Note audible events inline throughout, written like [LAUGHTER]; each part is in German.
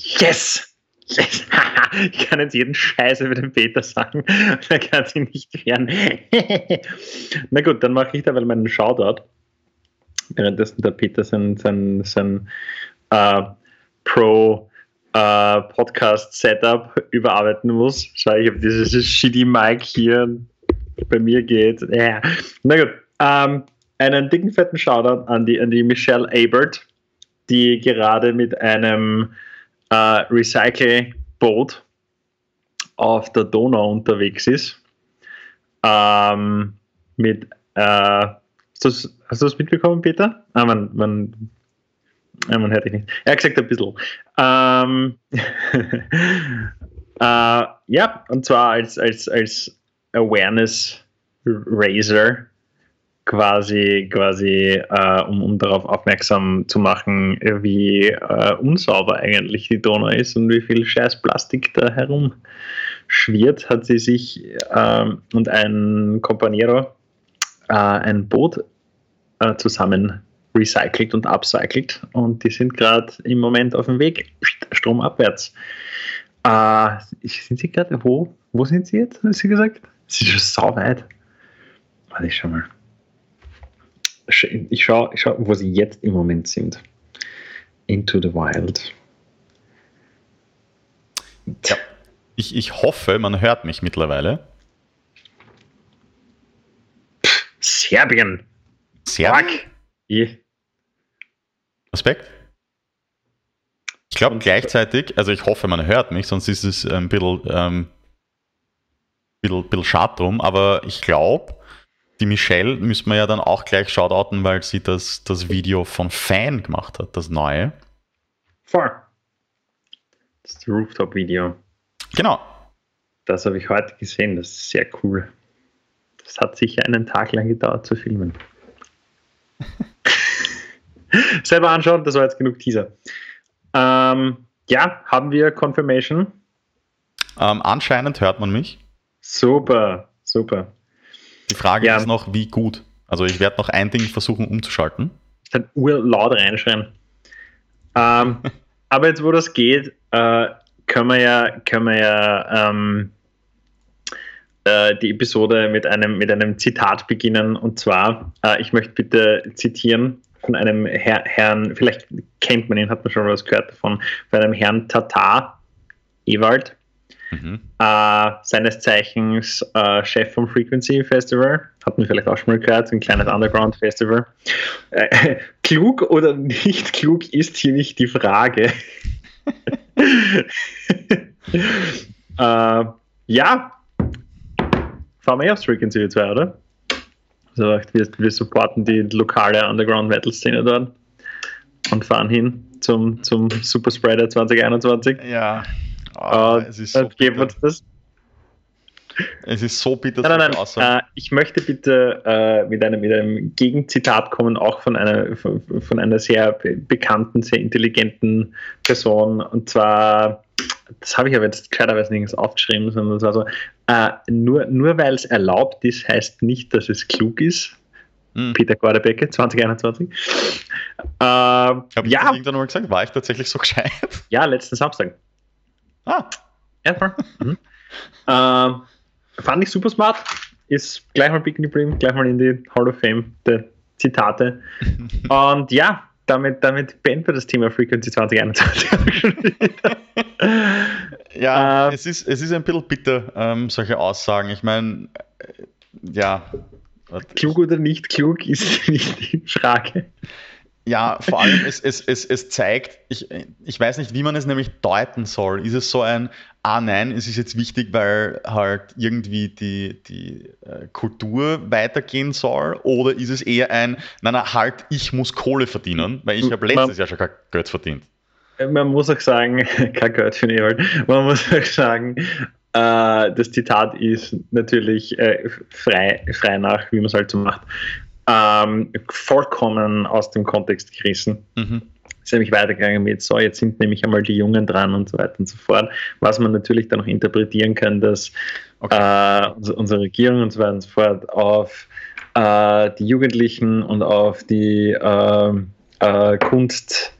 Yes! yes. [LAUGHS] ich kann jetzt jeden Scheiß über den Peter sagen. [LAUGHS] Er kann sich nicht wehren. [LAUGHS] Na gut, dann mache ich da mal meinen Shoutout. Währenddessen der Peter sein, sein, sein äh, Pro äh, überarbeiten muss. Schau, ich habe dieses shitty Mic hier bei mir geht. Ja. Na gut. Ähm, einen dicken, fetten Shoutout an die, an die Michelle Abert, die gerade mit einem äh, Recycle-Boot auf der Donau unterwegs ist. Ähm, mit, äh, hast du es mitbekommen, Peter? Ah, man, man, ja, man hört dich nicht. Er hat gesagt, ein bisschen. Ähm, [LAUGHS] äh, ja, und zwar als, als, als Awareness Raiser quasi, quasi äh, um, um darauf aufmerksam zu machen, wie äh, unsauber eigentlich die Donau ist und wie viel scheiß Plastik da herum schwirrt, hat sie sich äh, und ein Companiero äh, ein Boot äh, zusammen recycelt und upcycelt und die sind gerade im Moment auf dem Weg stromabwärts. Äh, sind sie gerade, wo, wo sind sie jetzt, hast sie gesagt? Sie ist schon sau weit. Warte, ich schau mal. Ich schaue, ich schau, wo sie jetzt im Moment sind. Into the Wild. Ja. Ich, ich hoffe, man hört mich mittlerweile. Serbien. Serbien? Yeah. Respekt. Ich glaube gleichzeitig, also ich hoffe, man hört mich, sonst ist es ein bisschen, ähm, bisschen, bisschen schade drum, aber ich glaube, die Michelle müssen wir ja dann auch gleich shoutouten, weil sie das, das Video von Fan gemacht hat, das neue. Voll. Das Rooftop-Video. Genau. Das habe ich heute gesehen, das ist sehr cool. Das hat sicher einen Tag lang gedauert zu filmen. [LAUGHS] Selber anschauen, das war jetzt genug Teaser. Ähm, ja, haben wir Confirmation? Ähm, anscheinend hört man mich. Super, super. Die Frage ja. ist noch, wie gut. Also ich werde noch ein Ding versuchen umzuschalten. Ich kann urlaut reinschreien. Ähm, [LAUGHS] aber jetzt, wo das geht, äh, können wir ja, können wir ja ähm, äh, die Episode mit einem, mit einem Zitat beginnen. Und zwar, äh, ich möchte bitte zitieren von einem Herr, Herrn, vielleicht kennt man ihn, hat man schon was gehört davon, von einem Herrn Tatar, Ewald, mhm. äh, seines Zeichens äh, Chef vom Frequency Festival, hat man vielleicht auch schon mal gehört, ein kleines Underground Festival. Äh, [LAUGHS] klug oder nicht klug ist hier nicht die Frage. [LAUGHS] Äh, ja, fahren wir eh aufs Frequency 2, oder? Also wir, wir supporten die lokale Underground-Metal-Szene dort und fahren hin zum, zum Super Spreader 2021. Ja. Oh, uh, es ist so geben uns das. Es ist so bitter. Nein, nein, nein. Äh, ich möchte bitte äh, mit, einem, mit einem Gegenzitat kommen, auch von einer, von, von einer sehr bekannten, sehr intelligenten Person. Und zwar das habe ich aber jetzt gescheiterweise nirgends aufgeschrieben, sondern es war so, äh, nur, nur weil es erlaubt ist, heißt nicht, dass es klug ist. Hm. Peter Gordebecke, 2021. Äh, Habe ich ja. irgendwann mal gesagt? War ich tatsächlich so [LAUGHS] gescheit? Ja, letzten Samstag. Ah. Voll. mhm. äh, fand ich super smart. Ist gleich mal bicken geblieben, gleich mal in die Hall of Fame der Zitate. [LAUGHS] Und ja, damit, damit beenden wir das Thema Frequency 2021. [LAUGHS] ja, äh, es, ist, es ist ein bisschen bitter, ähm, solche Aussagen. Ich meine, äh, ja. Klug oder nicht klug ist [LAUGHS] nicht die Frage. Ja, vor allem, es, es, es, es zeigt, ich, ich weiß nicht, wie man es nämlich deuten soll. Ist es so ein, ah nein, es ist jetzt wichtig, weil halt irgendwie die, die äh, Kultur weitergehen soll? Oder ist es eher ein, nein, nein, halt, ich muss Kohle verdienen, weil ich habe letztes Jahr schon kein Geld verdient. Man muss auch sagen, [LAUGHS] kein Geld für ich halt. Man muss auch sagen, äh, das Zitat ist natürlich äh, frei, frei nach, wie man es halt so macht ähm, vollkommen aus dem Kontext gerissen. Mhm. Ist nämlich weitergegangen mit, so, jetzt sind nämlich einmal die Jungen dran und so weiter und so fort. Was man natürlich dann noch interpretieren kann, dass okay. äh, unsere Regierung und so weiter und so fort auf äh, die Jugendlichen und auf die ähm, äh, Kunst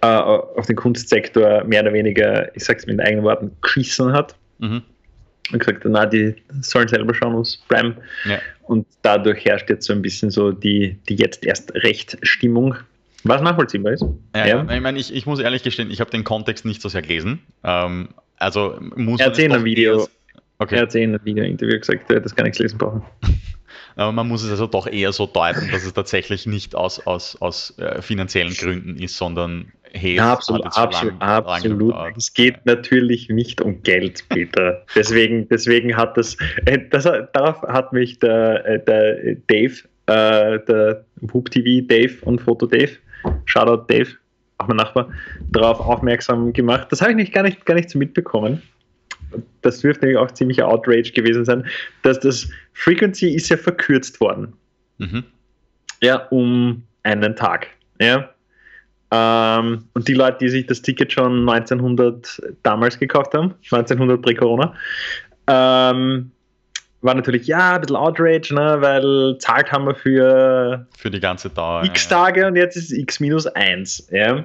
äh, auf den Kunstsektor mehr oder weniger, ich sag's mit eigenen Worten, geschissen hat. Mhm. Und gesagt, na, die sollen selber schauen, was bleiben. Ja. Und dadurch herrscht jetzt so ein bisschen so die, die jetzt erst Recht-Stimmung. Was nachvollziehbar ist. Ja, ja. ich meine, ich, ich muss ehrlich gestehen, ich habe den Kontext nicht so sehr gelesen. Ähm, also muss er hat in einem Video, okay. er hat in einem Video-Interview gesagt, das gar nichts lesen brauchen. [LAUGHS] Aber man muss es also doch eher so deuten, dass es tatsächlich nicht aus, aus, aus äh, finanziellen Gründen ist, sondern ja, absolut, absolut, lang, absolut. Lang es geht ja. natürlich nicht um Geld, Peter. [LAUGHS] deswegen, deswegen hat das, äh, das, darauf hat mich der, äh, der Dave, äh, der Whoop TV Dave und Foto Dave, Shoutout Dave, auch mein Nachbar, darauf aufmerksam gemacht. Das habe ich nicht, gar, nicht, gar nicht so mitbekommen das dürfte nämlich auch ziemlicher Outrage gewesen sein, dass das Frequency ist ja verkürzt worden. Mhm. Ja, um einen Tag. Ja. Ähm, und die Leute, die sich das Ticket schon 1900 damals gekauft haben, 1900 pre-Corona, ähm, war natürlich ja ein bisschen Outrage, ne, weil zahlt haben wir für, für die ganze Dauer. X Tage ja. und jetzt ist X minus 1. Ja.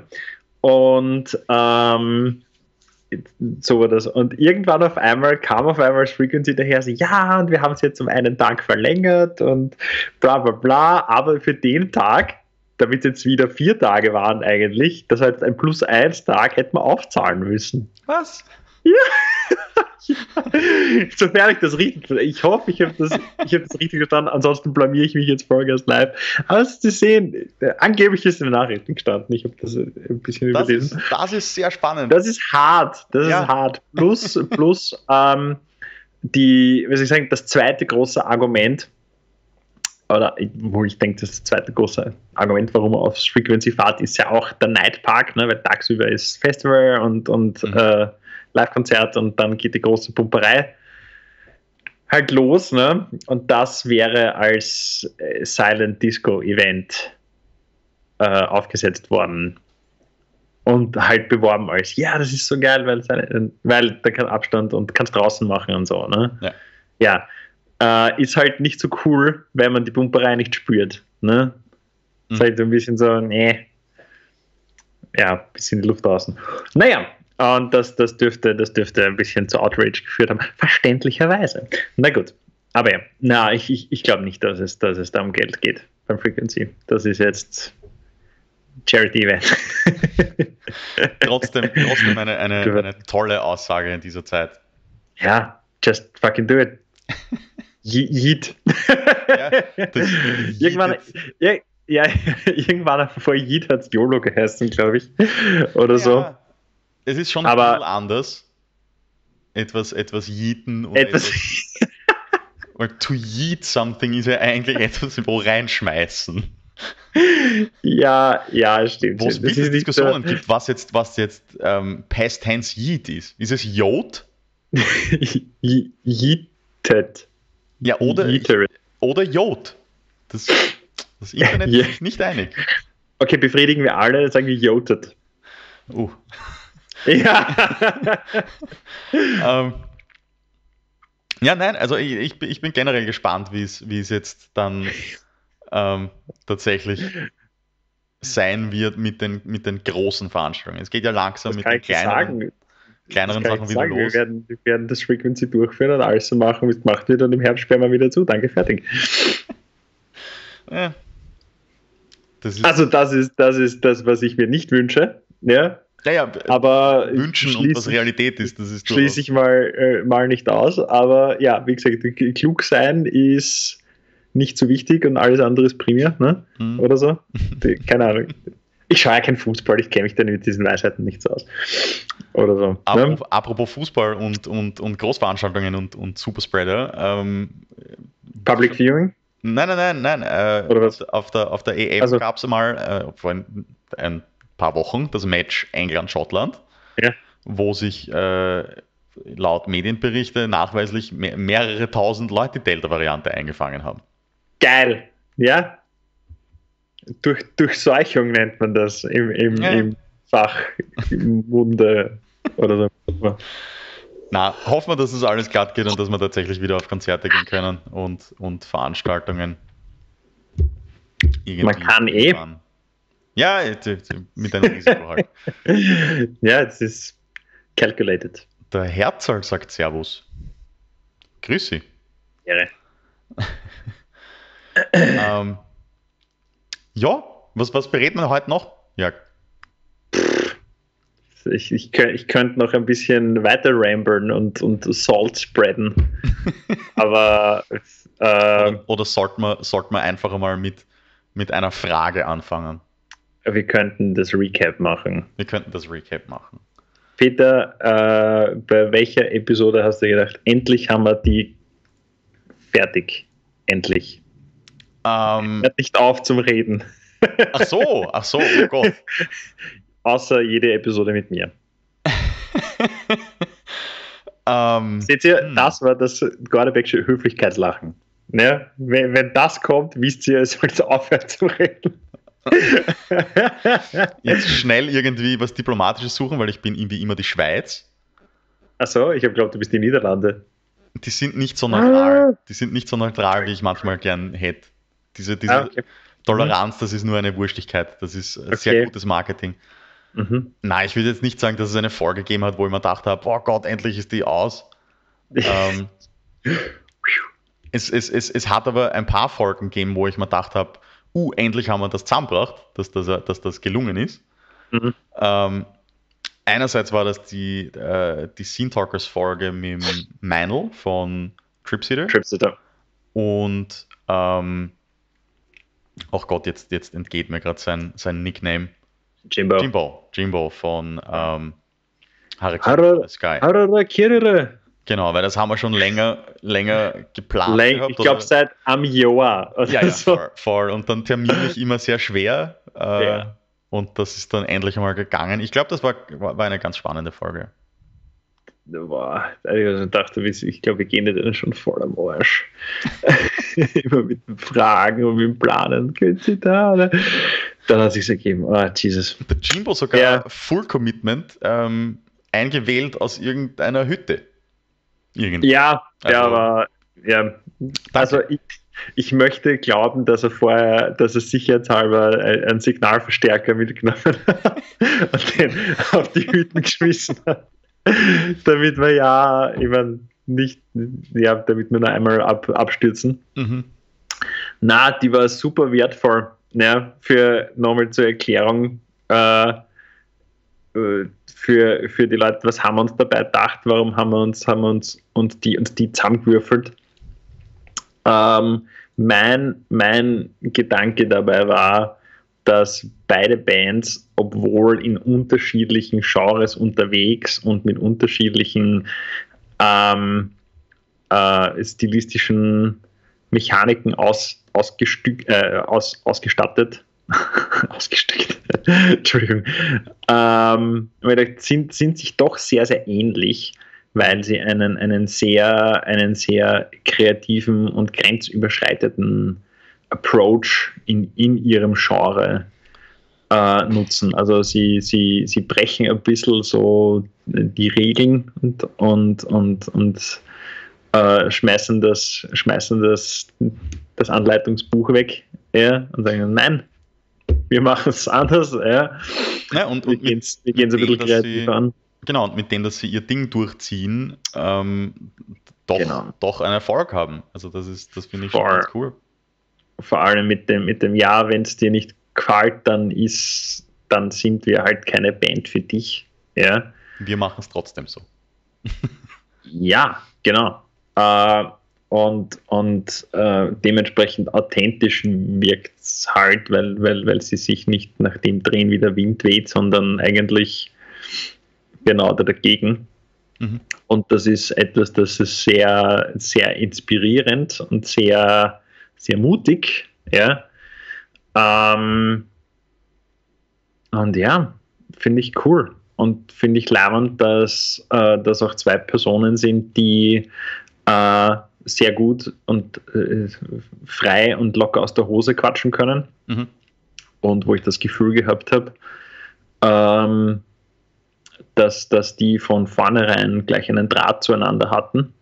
Und ähm, so war das. Und irgendwann auf einmal kam auf einmal das Frequency daher, so, ja, und wir haben es jetzt um einen Tag verlängert und bla bla bla, aber für den Tag, damit jetzt wieder vier Tage waren eigentlich, das heißt ein plus eins Tag, hätten wir aufzahlen müssen. Was? Ja. [LAUGHS] Sofern ich das richtig Ich hoffe, ich habe das, hab das richtig verstanden. Ansonsten blamiere ich mich jetzt Vollgas live. Aber Sie sehen, angeblich ist in den Nachrichten gestanden. Ich habe das ein bisschen das überlesen. Ist, das ist sehr spannend. Das ist hart. Das ja. ist hart. Plus, plus ähm, die, wie soll ich sagen, das zweite große Argument, oder wo ich denke, das zweite große Argument, warum man aufs Frequency fahrt, ist ja auch der Night Park, ne? weil tagsüber ist Festival und, und mhm. äh, Live-Konzert und dann geht die große Pumperei halt los. Ne? Und das wäre als äh, Silent Disco Event äh, aufgesetzt worden und halt beworben als, ja, das ist so geil, weil, weil da kann Abstand und kannst draußen machen und so. Ne? Ja. ja. Äh, ist halt nicht so cool, wenn man die Pumperei nicht spürt. Ne? Mhm. Ist halt so ein bisschen so, nee. Ja, ein bisschen die Luft draußen. Naja, und das, das, dürfte, das dürfte ein bisschen zu Outrage geführt haben. Verständlicherweise. Na gut. Aber ja, na, ich, ich, ich glaube nicht, dass es, dass es da um Geld geht beim Frequency. Das ist jetzt Charity-Event. [LAUGHS] trotzdem, trotzdem eine, eine, eine tolle Aussage in dieser Zeit. Ja, just fucking do it. Yeet. Ja, [LAUGHS] irgendwann, ja, ja, [LAUGHS] irgendwann vor Yeet hat es YOLO geheißen, glaube ich. Oder ja, so. Es ist schon aber, ein bisschen anders. Etwas, etwas yeeten oder etwas. etwas [LAUGHS] weil to yeet something ist ja eigentlich etwas, wo reinschmeißen. Ja, ja, stimmt. Wo es wirklich Diskussionen so. gibt, was jetzt, was jetzt ähm, Past Tense Yeet ist. Ist es Jod? Yeeted. Ja, oder, oder Jod. Das, das Internet ja. ist sich nicht einig. Okay, befriedigen wir alle, sagen wir Joted. Uh. [LAUGHS] Ja. [LAUGHS] ähm, ja, nein, also ich, ich, ich bin generell gespannt, wie es jetzt dann ähm, tatsächlich sein wird mit den, mit den großen Veranstaltungen. Es geht ja langsam das mit den kleineren, kleineren Sachen wieder sagen. los. Wir werden, wir werden das Frequency durchführen und alles so machen, wie es gemacht wird und im Herbst sperren wir wieder zu. Danke, fertig. Ja. Das also das ist, das ist das, was ich mir nicht wünsche. Ja, ja, ja, aber wünschen und was Realität ist, das ist Schließe ich mal, äh, mal nicht aus. Aber ja, wie gesagt, klug sein ist nicht so wichtig und alles andere ist primär, ne? Mhm. Oder so. [LAUGHS] Keine Ahnung. Ich schaue ja kein Fußball, ich kenne mich dann mit diesen Weisheiten nicht so aus. Oder so. Apropos, ne? apropos Fußball und, und, und Großveranstaltungen und, und Superspreader. Ähm, Public Viewing? Nein, nein, nein, nein. Äh, Oder was? Auf der, auf der EM also, gab es mal äh, vor ein, ein paar Wochen das Match England-Schottland, ja. wo sich äh, laut Medienberichte nachweislich mehr, mehrere tausend Leute die Delta-Variante eingefangen haben. Geil, ja. Durch, Durchseuchung nennt man das im, im, ja. im Fachmunde oder so. Na, hoffen wir, dass es alles glatt geht und dass wir tatsächlich wieder auf Konzerte gehen können und, und Veranstaltungen. Man kann eh, Ja, mit einem Risiko halt. [LAUGHS] ja, es ist calculated. Der Herzl sagt Servus. Grüß Sie. Ehre. [LAUGHS] ähm, ja, was, was berät man heute noch, Jörg? Ich, ich, ich könnte noch ein bisschen weiter rambern und, und Salt spreaden. [LAUGHS] Aber. Äh, oder, oder sollte man, sollte man einfach einmal mit, mit einer Frage anfangen? Wir könnten das Recap machen. Wir könnten das Recap machen. Peter, äh, bei welcher Episode hast du gedacht, endlich haben wir die fertig? Endlich. Ähm, Hört nicht auf zum Reden. Ach so, ach so, oh Gott. [LAUGHS] Außer jede Episode mit mir. [LAUGHS] ähm, Seht ihr, hm. das war das Gordebecksche Höflichkeitslachen. Ne? Wenn, wenn das kommt, wisst ihr, es sollt aufhören zu reden. [LAUGHS] Jetzt [LAUGHS] schnell irgendwie was Diplomatisches suchen, weil ich bin irgendwie immer die Schweiz. Achso, ich habe glaubt, du bist die Niederlande. Die sind nicht so neutral. Ah. Die sind nicht so neutral, wie ich manchmal gern hätte. Diese, diese ah, okay. Toleranz, das ist nur eine Wurstigkeit. Das ist okay. sehr gutes Marketing. Mhm. Nein, ich würde jetzt nicht sagen, dass es eine Folge gegeben hat, wo ich mir gedacht habe, oh Gott, endlich ist die aus. ähm, [LAUGHS] es, es, es, es hat aber ein paar Folgen gegeben, wo ich mir gedacht habe, uh, endlich haben wir das zusammengebracht, dass das, dass das gelungen ist. Mhm. Ähm, einerseits war das die, äh, die Scene Talkers Folge mit Meinl von Tripsitter. Tripsitter. Und ähm, oh Gott, jetzt, jetzt entgeht mir gerade sein, sein Nickname. Jimbo. Jimbo, Jimbo von ähm, Harakiri Sky. Harakiri. Genau, weil das haben wir schon länger, länger geplant. Läng, gehabt, ich glaube seit einem Jahr. ja, ja, so. voll, voll. Und dann terminlich immer sehr schwer. Äh, ja. Und das ist dann endlich einmal gegangen. Ich glaube, das war, war eine ganz spannende Folge. Boah, ich dachte, ich glaube, wir gehen da schon voll am Arsch. [LAUGHS] immer mit Fragen und mit Planen. Können Sie da? Oder? Dann hat sich ergeben. Oh, Jesus. Der Jimbo sogar ja. Full Commitment ähm, eingewählt aus irgendeiner Hütte. Irgendwie. Ja, also, ja, aber ja. Also ich, ich möchte glauben, dass er vorher, dass er sicherheitshalber einen Signalverstärker mitgenommen hat [LAUGHS] und den auf die Hüten geschmissen hat. [LAUGHS] damit wir ja, ich meine, nicht, ja, damit wir noch einmal ab, abstürzen. Mhm. Na, die war super wertvoll. Ja, für nochmal zur Erklärung, äh, äh, für, für die Leute, was haben wir uns dabei gedacht, warum haben wir uns, haben wir uns und die, uns die zusammengewürfelt. Ähm, mein, mein Gedanke dabei war, dass beide Bands, obwohl in unterschiedlichen Genres unterwegs und mit unterschiedlichen ähm, äh, stilistischen Mechaniken aus, äh, aus, ausgestattet [LAUGHS] ausgesteckt. Entschuldigung. Ähm, sind, sind sich doch sehr, sehr ähnlich, weil sie einen, einen, sehr, einen sehr kreativen und grenzüberschreitenden Approach in, in ihrem Genre äh, nutzen. Also sie, sie, sie brechen ein bisschen so die Regeln und, und, und, und äh, schmeißen, das, schmeißen das, das Anleitungsbuch weg ja, und sagen, nein, wir machen es anders. Ja. ja und, und wir gehen es ein bisschen kreativ an. Genau, und mit dem, dass sie ihr Ding durchziehen, ähm, doch, genau. doch einen Erfolg haben. Also das ist, das finde ich vor, ganz cool. Vor allem mit dem, mit dem Ja, wenn es dir nicht gefällt, dann ist, dann sind wir halt keine Band für dich. Ja. Wir machen es trotzdem so. [LAUGHS] ja, genau. Äh, und, und äh, dementsprechend authentisch wirkt es halt, weil, weil, weil sie sich nicht nach dem drehen, wie der Wind weht, sondern eigentlich genau dagegen. Mhm. Und das ist etwas, das ist sehr, sehr inspirierend und sehr, sehr mutig. Ja. Ähm, und ja, finde ich cool. Und finde ich leibend, dass äh, das auch zwei Personen sind, die äh, sehr gut und äh, frei und locker aus der Hose quatschen können. Mhm. Und wo ich das Gefühl gehabt habe, ähm, dass, dass die von vornherein gleich einen Draht zueinander hatten.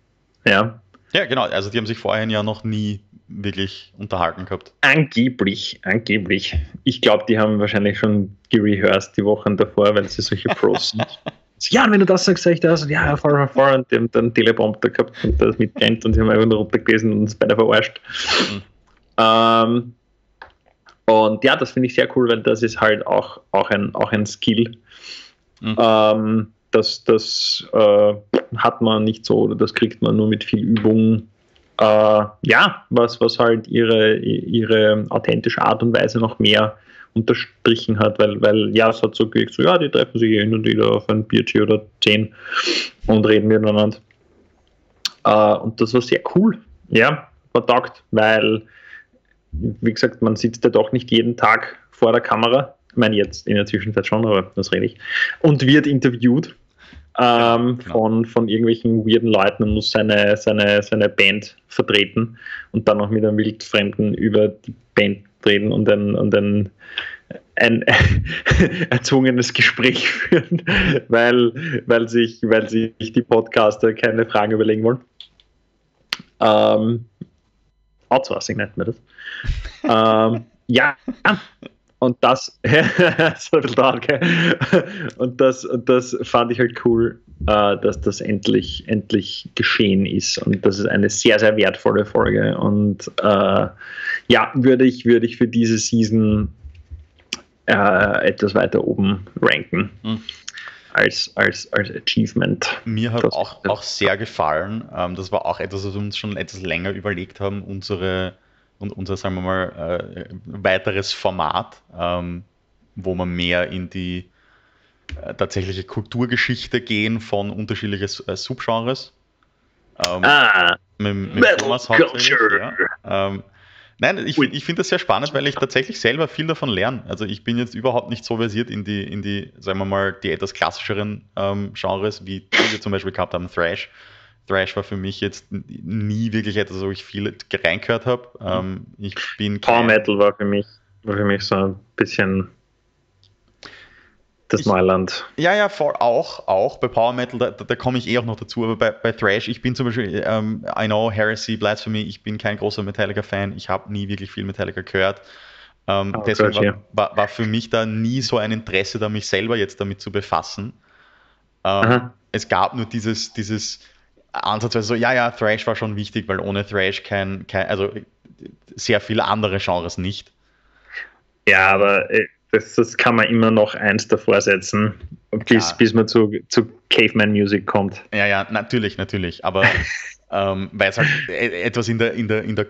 Ja. Ja, genau. Also die haben sich vorher ja noch nie wirklich unterhalten gehabt. Angeblich, angeblich. Ich glaube, die haben wahrscheinlich schon gerehearsed die Wochen davor, weil sie solche Pros sind. [LAUGHS] ja, wenn du das sagst, sag ich das. Und ja, voll, voll. Und die haben dann einen Teleprompter gehabt und das mitkennt und sie haben einfach nur runtergelesen und uns beide verarscht. Mhm. Ähm, und ja, das finde ich sehr cool, weil das ist halt auch, auch, ein, auch ein Skill. Mhm. Ähm, das das äh, hat man nicht so oder das kriegt man nur mit viel Übung. Äh, ja, was, was halt ihre, ihre authentische Art und Weise noch mehr unterstrichen hat, weil, weil ja, es hat so gekriegt, so ja, die treffen sich hin und wieder auf ein Bierchen oder zehn und reden miteinander. Äh, und das war sehr cool, ja, vertagt, weil wie gesagt, man sitzt ja doch nicht jeden Tag vor der Kamera. Ich meine, jetzt in der Zwischenzeit schon, aber das rede ich. Und wird interviewt ähm, genau. von, von irgendwelchen weirden Leuten und muss seine, seine, seine Band vertreten und dann noch mit einem Wildfremden über die Band reden und ein, und ein, ein [LAUGHS] erzwungenes Gespräch führen, [LAUGHS] weil, weil, sich, weil sich die Podcaster keine Fragen überlegen wollen. Ähm, Outsourcing nennt man das. [LAUGHS] ähm, ja, und das, [LAUGHS] so ein bisschen und das, und das fand ich halt cool, äh, dass das endlich, endlich geschehen ist. Und das ist eine sehr, sehr wertvolle Folge. Und äh, ja, würde ich, würde ich für diese Season äh, etwas weiter oben ranken. Mhm als, als, als Achievement. Mir hat auch, auch sehr gefallen. Ähm, das war auch etwas, was wir uns schon etwas länger überlegt haben, unsere und unser, sagen wir mal, äh, weiteres Format, ähm, wo man mehr in die äh, tatsächliche Kulturgeschichte gehen von unterschiedlichen äh, Subgenres. Ähm, ah, mit, mit Thomas hauptsächlich. Ja. Ähm, Nein, ich, ich finde das sehr spannend, weil ich tatsächlich selber viel davon lerne. Also ich bin jetzt überhaupt nicht so versiert in die, in die, sagen wir mal, die etwas klassischeren ähm, Genres, wie wir zum Beispiel gehabt haben, Thrash. Thrash war für mich jetzt nie wirklich etwas, wo ich viel reingehört habe. Ähm, ich bin Power Metal war für mich, war für mich so ein bisschen das ich, Neuland. Ja, ja, voll, auch, auch bei Power Metal, da, da, da komme ich eh auch noch dazu, aber bei, bei Thrash, ich bin zum Beispiel, ähm, I know, Heresy, Blasphemy, ich bin kein großer Metallica-Fan, ich habe nie wirklich viel Metallica gehört. Ähm, oh, deswegen war, war, war, für mich da nie so ein Interesse, da mich selber jetzt damit zu befassen. Ähm, es gab nur dieses, dieses Ansatzweise so, ja, ja, Thrash war schon wichtig, weil ohne Thrash kein, kein also sehr viele andere Genres nicht. Ja, aber äh, das, das kann man immer noch eins davor setzen, bis, bis man zu, zu Caveman Music kommt. Ja, ja, natürlich, natürlich. Aber [LAUGHS] ähm, weil es halt e, etwas in der, in der, in der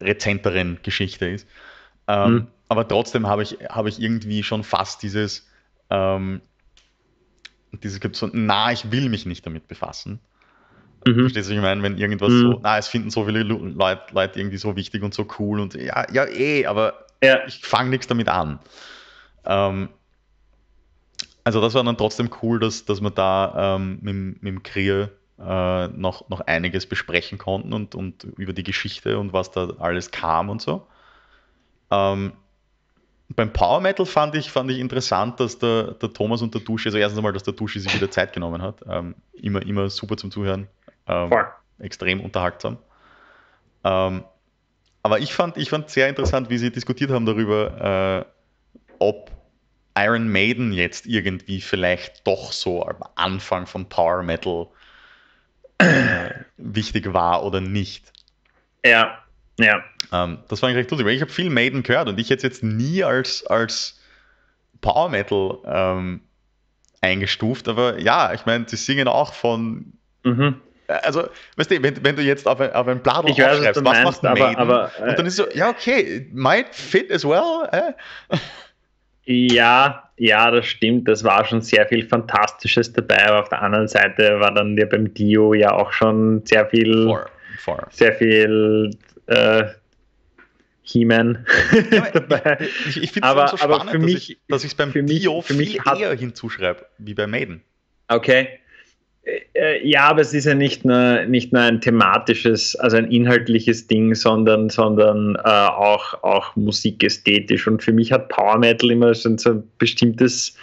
rezenteren Geschichte ist. Ähm, hm. Aber trotzdem habe ich, hab ich irgendwie schon fast dieses, ähm, dieses gibt so, na, ich will mich nicht damit befassen. Mhm. Verstehst du, ich meine, wenn irgendwas mhm. so, na, es finden so viele Leute, Leute irgendwie so wichtig und so cool und ja, ja, eh, aber ja. ich fange nichts damit an. Ähm, also das war dann trotzdem cool, dass, dass wir da ähm, mit, mit dem Krier äh, noch, noch einiges besprechen konnten und, und über die Geschichte und was da alles kam und so. Ähm, beim Power Metal fand ich, fand ich interessant, dass der, der Thomas und der Dusche, also erstens einmal, dass der Dusche sich wieder Zeit genommen hat. Ähm, immer, immer super zum Zuhören. Ähm, extrem unterhaltsam. Ähm, aber ich fand, ich fand sehr interessant, wie sie diskutiert haben darüber, äh, ob Iron Maiden jetzt irgendwie vielleicht doch so am Anfang von Power Metal äh, wichtig war oder nicht. Ja, ja. Ähm, das fand ich recht lustig, weil ich habe viel Maiden gehört und ich hätte es jetzt nie als, als Power Metal ähm, eingestuft, aber ja, ich meine, sie singen auch von. Mhm. Also, weißt du, wenn, wenn du jetzt auf ein, auf ein Blatt aufschreibst, was, was macht Maiden? Aber, aber, äh, und dann ist so, ja, okay, might fit as well. Äh? Ja, ja, das stimmt. Das war schon sehr viel Fantastisches dabei, aber auf der anderen Seite war dann ja beim Dio ja auch schon sehr viel, for, for. sehr viel äh, He-Man ja, [LAUGHS] dabei. Ich, ich finde es so spannend, für mich, dass ich es beim Dio für mich, viel eher hinzuschreibe wie bei Maiden. Okay. Äh, ja, aber es ist ja nicht nur, nicht nur ein thematisches, also ein inhaltliches Ding, sondern, sondern äh, auch, auch musikästhetisch. Und für mich hat Power Metal immer so ein bestimmtes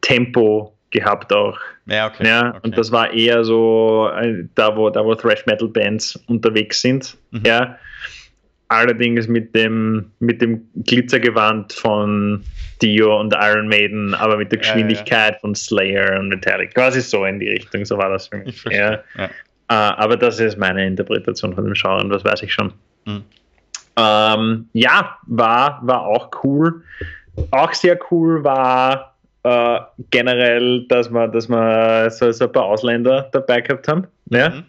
Tempo gehabt auch. Ja, okay. Ja, okay. Und das war eher so äh, da, wo, da, wo Thrash Metal Bands unterwegs sind. Mhm. Ja. Allerdings mit dem, mit dem Glitzergewand von Dio und Iron Maiden, aber mit der Geschwindigkeit ja, ja. von Slayer und Metallic. Quasi so in die Richtung, so war das für mich. Ja. ja. Uh, aber das ist meine Interpretation von dem Schauen, das weiß ich schon. Mhm. Ähm, ja, war, war auch cool. Auch sehr cool war äh, generell, dass wir, dass wir so, so ein paar Ausländer dabei gehabt haben. Ja. Mhm.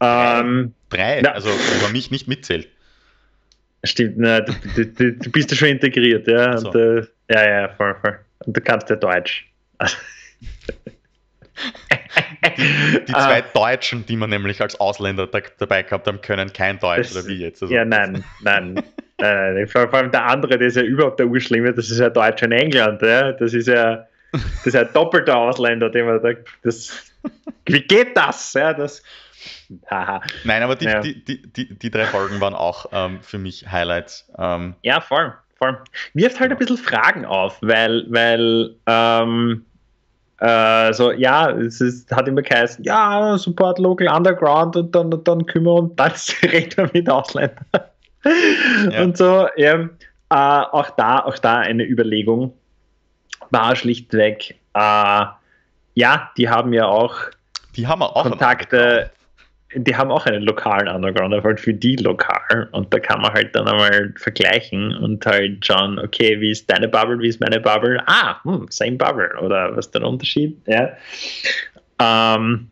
Ähm, Drei, ja. also man mich nicht mitzählt. Stimmt, na, du, du, du, bist ja schon integriert, ja. So. Und, äh, ja, ja, voll, voll. Und du kannst ja Deutsch. [LAUGHS] die, zwei ah. Deutschen, die man nämlich als Ausländer da, dabei gehabt haben, können kein Deutsch, das, oder wie jetzt? Also, ja, nein, nein. [LAUGHS] äh, vor allem der andere, der ist ja überhaupt der Urschlimme, das ist ja Deutsch in England, ja. Das ist ja, das ist ja ein doppelter Ausländer, den man da, das, wie geht das? Ja, das Nein, aber die, ja. die, die, die, drei Folgen waren auch ähm, für mich Highlights. Ähm, ja, voll, voll. Wirft halt ein bisschen Fragen auf, weil, weil ähm, äh, so, ja, es ist, hat immer geheißen, ja, Support Local Underground und dann, dann kümmern und [LAUGHS] dann reden wir mit Ausländern. Ja. Und so, ja, äh, auch da, auch da eine Überlegung war schlichtweg, äh, ja, die haben ja auch die haben auch Kontakte die haben auch einen lokalen Underground, aber halt für die lokal. Und da kann man halt dann einmal vergleichen und halt schauen, okay, wie ist deine Bubble, wie ist meine Bubble? Ah, hm, same Bubble. Oder was ist der Unterschied? Ja. Ähm,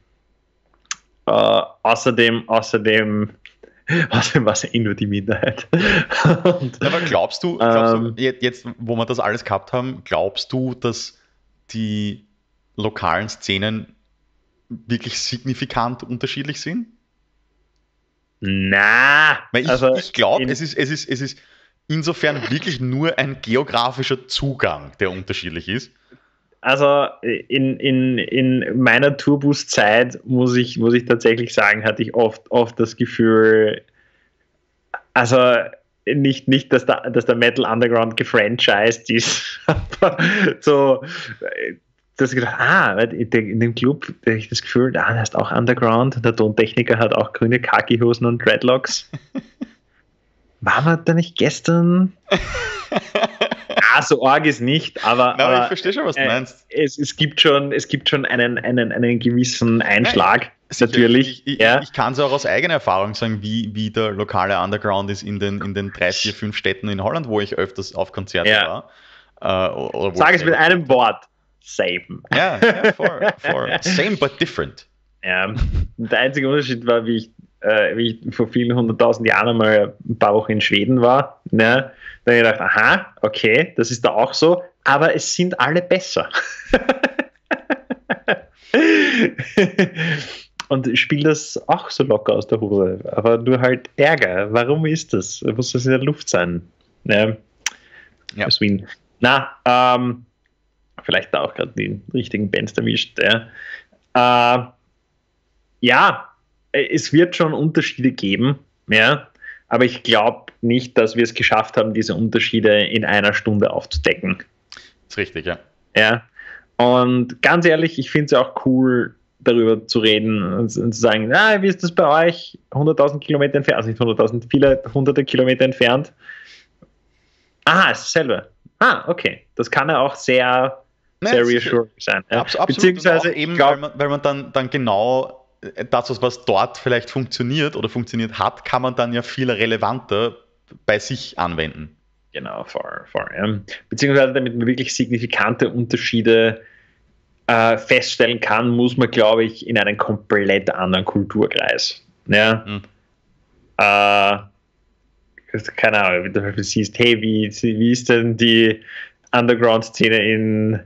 äh, außerdem, außerdem, [LAUGHS] außerdem war es eh nur die Minderheit. und, aber glaubst du, glaubst ähm, du, jetzt, wo wir das alles gehabt haben, glaubst du, dass die lokalen Szenen wirklich signifikant unterschiedlich sind? Na, Weil ich, also ich glaube, es ist, es, ist, es ist insofern wirklich nur ein geografischer Zugang, der unterschiedlich ist. Also in, in, in meiner Tourbus-Zeit muss ich, muss ich tatsächlich sagen, hatte ich oft, oft das Gefühl, also nicht, nicht dass, der, dass der Metal Underground gefranchised ist, [LAUGHS] aber so dass ich gedacht, ah, in dem Club habe ich das Gefühl, ah, der ist auch Underground, der Tontechniker hat auch grüne Khaki-Hosen und Dreadlocks. [LAUGHS] Waren wir da nicht gestern? [LAUGHS] ah, so arg ist nicht, aber, Na, aber ich verstehe schon, was du äh, meinst. Es, es, gibt schon, es gibt schon einen, einen, einen gewissen Einschlag. Ja, natürlich. Ich, ich, ja. ich kann es auch aus eigener Erfahrung sagen, wie, wie der lokale Underground ist in den, in den drei, vier, fünf Städten in Holland, wo ich öfters auf Konzerten ja. war. Äh, Sag es mit einem Wort same. Ja, ja for, for. same but different. Ja, der einzige Unterschied war, wie ich, äh, wie ich vor vielen hunderttausend Jahren einmal ein paar Wochen in Schweden war. Ne? Da habe ich gedacht, aha, okay, das ist da auch so, aber es sind alle besser. [LAUGHS] Und ich spiele das auch so locker aus der Hose, aber nur halt Ärger. Warum ist das? Muss das in der Luft sein? Ja. ja. Na, ähm, vielleicht da auch gerade die richtigen Bands erwischt. Ja. Äh, ja, es wird schon Unterschiede geben, ja, aber ich glaube nicht, dass wir es geschafft haben, diese Unterschiede in einer Stunde aufzudecken. Das ist richtig, ja. Ja. Und ganz ehrlich, ich finde es auch cool, darüber zu reden und, und, zu sagen, ah, wie ist das bei euch? 100.000 Kilometer entfernt, also nicht 100.000, viele hunderte Kilometer entfernt. Ah, ist dasselbe. Ah, okay. Das kann ja auch sehr sehr reassuring sein. Ja. Absolut. Beziehungsweise eben, glaub, weil, man, weil man dann, dann genau äh, das, was dort vielleicht funktioniert oder funktioniert hat, kann man dann ja viel relevanter bei sich anwenden. Genau, voll, voll. Ja. Beziehungsweise damit man wirklich signifikante Unterschiede äh, feststellen kann, muss man, glaube ich, in einen komplett anderen Kulturkreis. Ja. Mhm. Äh, keine Ahnung, wie du siehst, hey, wie, wie ist denn die Underground-Szene in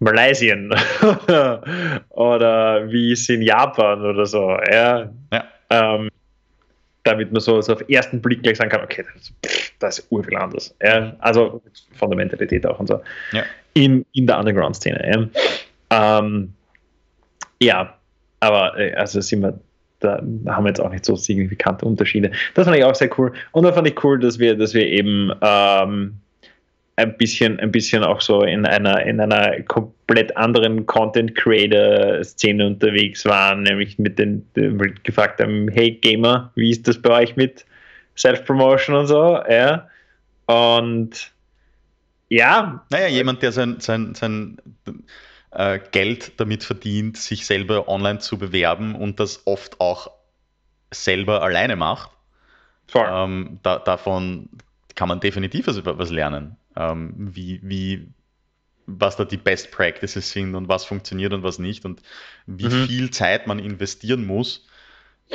Malaysien [LAUGHS] oder wie es in Japan oder so. Ja. ja. Ähm, damit man so, so auf den ersten Blick gleich sagen kann, okay, das, das ist urviel anders. Ja. Also von der Mentalität auch und so. Ja. In, in der Underground-Szene. Ja. Ähm, ja, aber äh, also sind wir da haben wir jetzt auch nicht so signifikante Unterschiede. Das fand ich auch sehr cool. Und dann fand ich cool, dass wir, dass wir eben ähm, ein bisschen, ein bisschen auch so in einer, in einer komplett anderen Content Creator Szene unterwegs waren, nämlich mit den, gefragt haben, hey Gamer, wie ist das bei euch mit, Self-Promotion und so, ja. Und ja. Naja, jemand, der sein, sein, sein äh, Geld damit verdient, sich selber online zu bewerben und das oft auch selber alleine macht, ähm, da, davon kann man definitiv was, was lernen. Ähm, wie, wie, was da die Best Practices sind und was funktioniert und was nicht und wie mhm. viel Zeit man investieren muss,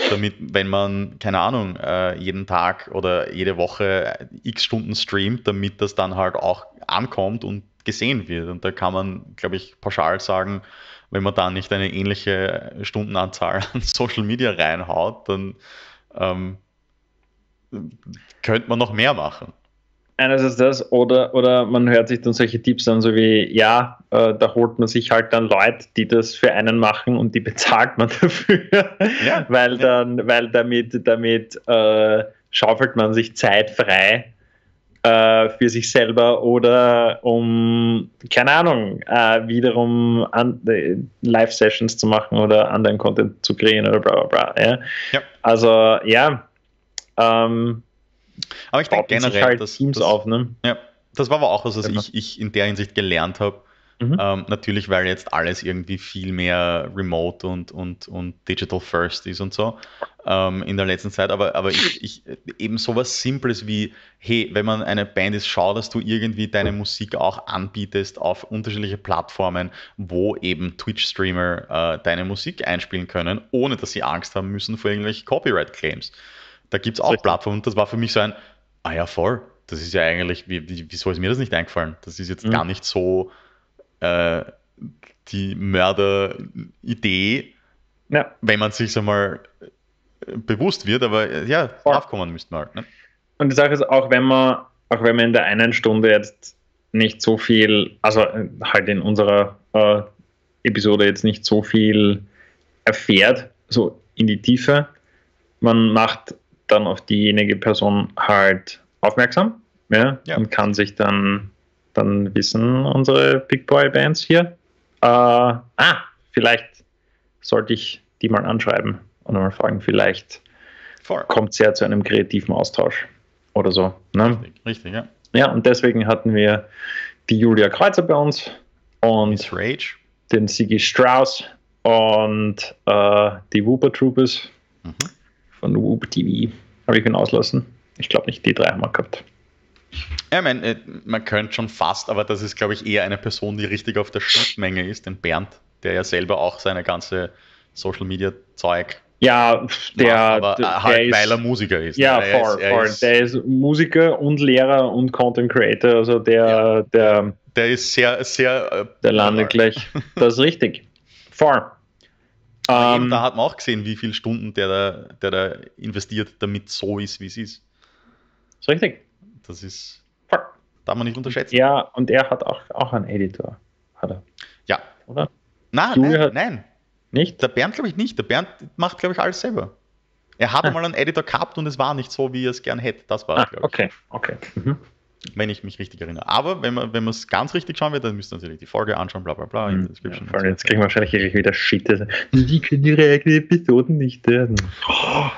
damit, wenn man, keine Ahnung, äh, jeden Tag oder jede Woche x Stunden streamt, damit das dann halt auch ankommt und gesehen wird. Und da kann man, glaube ich, pauschal sagen, wenn man da nicht eine ähnliche Stundenanzahl [LAUGHS] an Social Media reinhaut, dann ähm, könnte man noch mehr machen. Einerseits das, oder, oder man hört sich dann solche Tipps an, so wie, ja, äh, da holt man sich halt dann Leute, die das für einen machen und die bezahlt man [LAUGHS] dafür, ja, weil dann, weil damit, damit äh, schaufelt man sich Zeit frei äh, für sich selber oder um, keine Ahnung, äh, wiederum äh, Live-Sessions zu machen oder anderen Content zu kreieren oder bla bla bla. Ja? ja. Also ja, ähm, aber ich denke generell, halt dass, Teams das, auf, ne? Ja, das war aber auch was, was genau. ich, ich in der Hinsicht gelernt habe. Mhm. Ähm, natürlich, weil jetzt alles irgendwie viel mehr remote und, und, und digital first ist und so ähm, in der letzten Zeit. Aber, aber ich, ich, eben sowas Simples wie, hey, wenn man eine Band ist, schau, dass du irgendwie deine Musik auch anbietest auf unterschiedliche Plattformen, wo eben Twitch-Streamer äh, deine Musik einspielen können, ohne dass sie Angst haben müssen vor irgendwelchen Copyright-Claims. Da gibt es auch Plattformen. Das war für mich so ein, ah ja, voll. Das ist ja eigentlich, wie, wieso ist mir das nicht eingefallen? Das ist jetzt mhm. gar nicht so äh, die Mörderidee, ja. wenn man sich einmal äh, bewusst wird, aber äh, ja, draufkommen müsste man halt. Ne? Und die Sache ist, auch wenn man, auch wenn man in der einen Stunde jetzt nicht so viel, also äh, halt in unserer äh, Episode jetzt nicht so viel erfährt, so in die Tiefe, man macht dann auf diejenige Person halt aufmerksam ja, ja. und kann sich dann, dann wissen, unsere Big Boy Bands hier. Äh, ah, vielleicht sollte ich die mal anschreiben und mal fragen, vielleicht kommt es ja zu einem kreativen Austausch oder so. Ne? Richtig, richtig, ja. Ja, und deswegen hatten wir die Julia Kreuzer bei uns und Rage. den Sigi Strauss und äh, die Wooper Troopers. Mhm von Whoop TV. Habe ich ihn auslassen? Ich glaube nicht, die drei haben wir gehabt. Ja, ich meine, äh, man könnte schon fast, aber das ist, glaube ich, eher eine Person, die richtig auf der Schnittmenge ist, den Bernd, der ja selber auch seine ganze Social Media Zeug ja, der, aber der halt, ist, weil er Musiker ist. Ja, ne? voll, ist, voll. Ist, der ist Musiker und Lehrer und Content Creator, also der, ja, der, der ist sehr, sehr. Äh, der landet gleich. Das ist richtig. Voll. Ähm, da hat man auch gesehen, wie viele Stunden der da, der da investiert, damit so ist, wie es ist. Das ist richtig. Das ist. Darf man nicht unterschätzen. Ja, und er hat auch, auch einen Editor. Hat er. Ja. Oder? Nein, nein, nein. Nicht? Der Bernd glaube ich nicht. Der Bernd macht, glaube ich, alles selber. Er hat ah. mal einen Editor gehabt und es war nicht so, wie er es gern hätte. Das war ah, glaube ich. Okay, okay. Mhm wenn ich mich richtig erinnere. Aber wenn man wenn es ganz richtig schauen will, dann müsst ihr natürlich die Folge anschauen, bla bla bla. Mhm. Ja, so jetzt kriegen wir wahrscheinlich wieder Shit. Die können ihre eigenen Episoden nicht hören. Oh.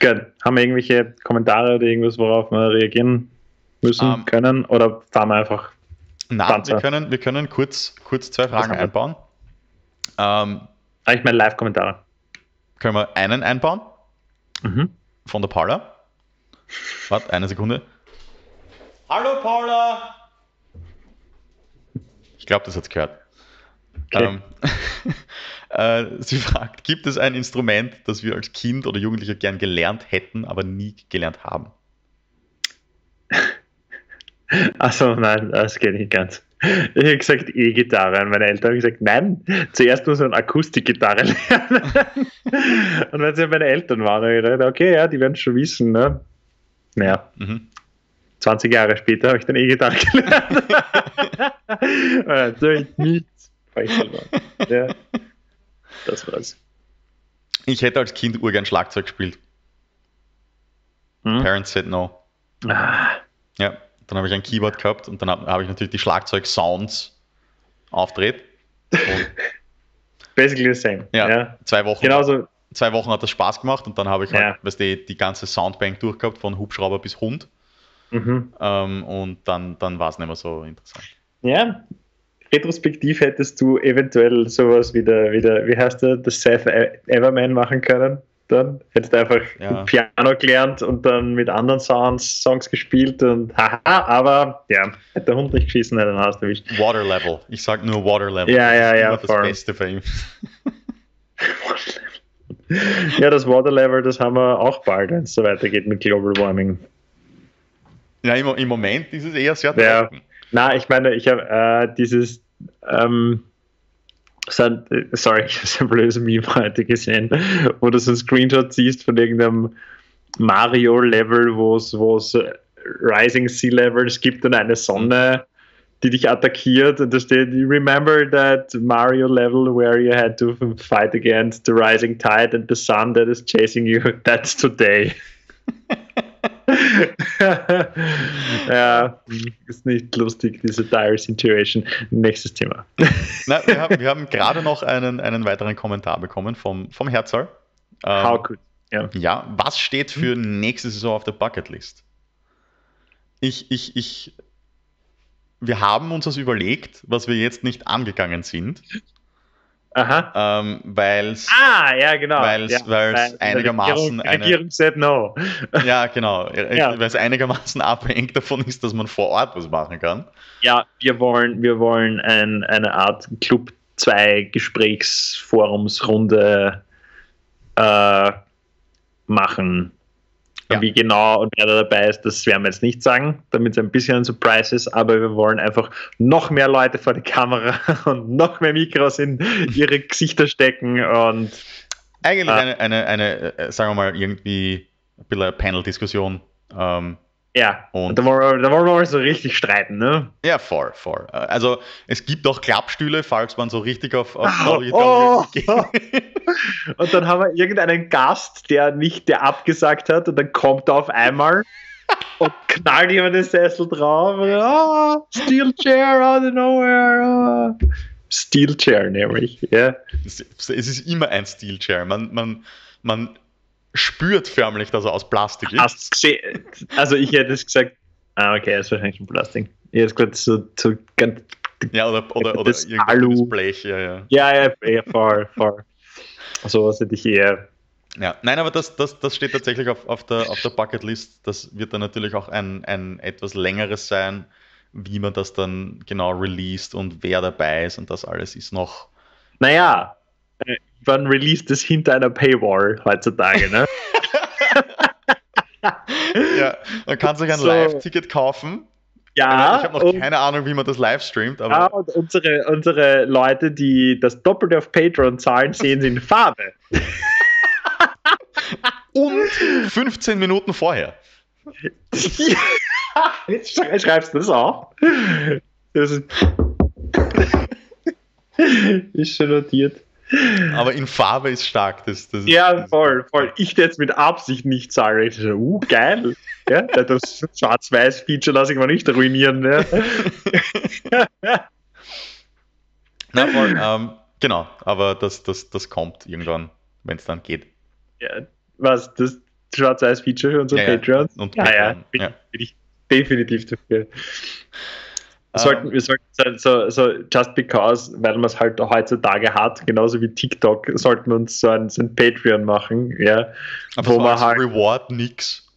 Gut. Haben wir irgendwelche Kommentare oder irgendwas, worauf wir reagieren müssen, um, ähm. können? Oder fahren wir einfach? Nein, wir können, wir können kurz, kurz zwei Fragen einbauen. Ähm, ah, ich meine Live-Kommentare. Können wir einen einbauen? Mhm. Von der Paula. Warte, eine Sekunde. Hallo Paula! Ich glaube, das hat es gehört. Okay. Ähm, [LAUGHS] äh, sie fragt, gibt es ein Instrument, das wir als Kind oder Jugendlicher gern gelernt hätten, aber nie gelernt haben? [LAUGHS] Achso, nein, das geht nicht ganz. Ich habe gesagt E-Gitarre und meine Eltern haben gesagt, nein, zuerst muss man Akustikgitarre [LAUGHS] lernen. und wenn sie meine Eltern waren, habe ich gedacht, okay, ja, die werden schon wissen, ne? Naja. Mhm. 20 Jahre später habe ich dann gelernt. [LAUGHS] Natürlich nichts. Ja. Das war's. Ich hätte als Kind urgern Schlagzeug gespielt. Hm? Parents said no. Ah. Ja, dann habe ich ein Keyboard gehabt und dann habe hab ich natürlich die Schlagzeug-Sounds aufdreht. [LAUGHS] Basically the same. Ja, ja, zwei Wochen. Genauso, zwei Wochen hat das Spaß gemacht und dann habe ich halt, Ja. weißt du, die ganze Soundbank durchgehabt, von Hubschrauber bis Hund. Mhm. Ähm, und dann, dann war es nicht mehr so interessant. Ja, retrospektiv hättest du eventuell sowas wie der, wie der wie heißt der, das Seth Everman machen können. Dann hättest du einfach Ja. Piano gelernt und dann mit anderen Sounds, Songs gespielt und haha, aber ja, hätte der Hund nicht geschissen, hätte den Haus erwischt. Water Level. Ich sag nur Water Level. Ja, ja, Das ist ja, Das. Beste für ihn. [LAUGHS] [LAUGHS] Ja, das Water Level, das haben wir auch bald, wenn es so weitergeht mit Global Warming. Ja, im, im Moment ist es eher sehr Ja. trocken. Na, ich meine, ich habe äh, dieses, ähm, äh, sorry, [LAUGHS] ich habe so ein blödes Meme heute gesehen, wo du so einen Screenshot siehst von irgendeinem Mario-Level, wo es wo es Rising Sea Levels gibt und eine Sonne, die dich attackiert und da steht, you remember that Mario level where you had to fight against the rising tide and the sun that is chasing you, [LAUGHS] that's today. [LAUGHS] ja, ist nicht lustig, diese dire situation. Nächstes Thema. [LAUGHS] Na, wir haben, haben gerade noch einen, einen weiteren Kommentar bekommen vom, vom Herzl. Ähm, How good. Ja. Ja, was steht für nächste Saison auf der Bucketlist? Ich, ich, ich, wir haben uns das überlegt, was wir jetzt nicht angegangen sind, Aha. ähm, weil es, Ah, ja, genau. Weil's- ja, weil's weil die einigermaßen Regierung, eine- Regierung said no. [LAUGHS] ja genau, [LAUGHS] Ja. weil es einigermaßen abhängig davon ist, dass man vor Ort was machen kann. Ja, wir wollen, wir wollen ein, eine Art Club 2 Gesprächsforumsrunde äh, machen. Ja. Wie genau und wer da dabei ist, das werden wir jetzt nicht sagen, damit es ein bisschen ein Surprise ist, aber wir wollen einfach noch mehr Leute vor die Kamera [LAUGHS] und noch mehr Mikros in ihre Gesichter stecken und Eigentlich Ah. eine, eine, eine, äh, sagen wir mal, irgendwie ein bisschen eine Panel-Diskussion. Ähm, ja, Und- und da wollen, wir, da wollen wir mal so richtig streiten, ne? ja, voll, voll. Also es gibt auch Klappstühle, falls man so richtig auf, auf Oh, Mario- [LAUGHS] oh. geht. [LAUGHS] Und dann haben wir irgendeinen Gast, der nicht, der abgesagt hat, und dann kommt er auf einmal und knallt jemand den Sessel drauf. Und, ah, Steel Chair out of nowhere. ah. Steel Chair nämlich, ja. Es es ist immer ein Steel Chair. Man, man, man spürt förmlich, dass er aus Plastik ist. Also ich hätte es gesagt, ah, okay, das ist wahrscheinlich schon Plastik. Ich hätte gesagt, so, so ganz, Ja, oder, oder, oder Alu. Blech. Ja, ja. ja, ja, ja, voll, voll. Sowas hätte ich eher. ja. Nein, aber das, das, das steht tatsächlich auf, auf, der, auf der Bucketlist. Das wird dann natürlich auch ein, ein etwas längeres sein, wie man das dann genau released und wer dabei ist und das alles ist noch. Naja, äh, wann released es hinter einer Paywall heutzutage, ne? [LAUGHS] Ja, man kann sich ein So. Live-Ticket kaufen. Ja, ich habe noch und- keine Ahnung, wie man das live streamt, aber Ja, und unsere, unsere Leute, die das Doppelte auf Patreon zahlen, sehen sie in Farbe. [LAUGHS] und 15 Minuten vorher. [LAUGHS] Jetzt schrei- schreibst du das auf. Das ist, ist schon notiert. Aber in Farbe ist stark. Das, das, Ja, voll, voll. Ich jetzt mit Absicht nicht. Ich so, uh, geil. Ja, das Schwarz-Weiß-Feature lasse ich mal nicht ruinieren. Ja. [LAUGHS] Na, voll, ähm, genau, aber das, das, das kommt irgendwann, wenn es dann geht. Ja, was, das Schwarz-Weiß-Feature für unsere Ja, ja. Patreons? Und ja, ja, bin, ja. bin ich definitiv dafür. Wir Ähm, sollten, wir sollten so, so, just because, weil man es halt heutzutage hat, genauso wie TikTok, sollten wir uns so ein, so ein Patreon machen, ja. aber wo man als halt- Reward nix.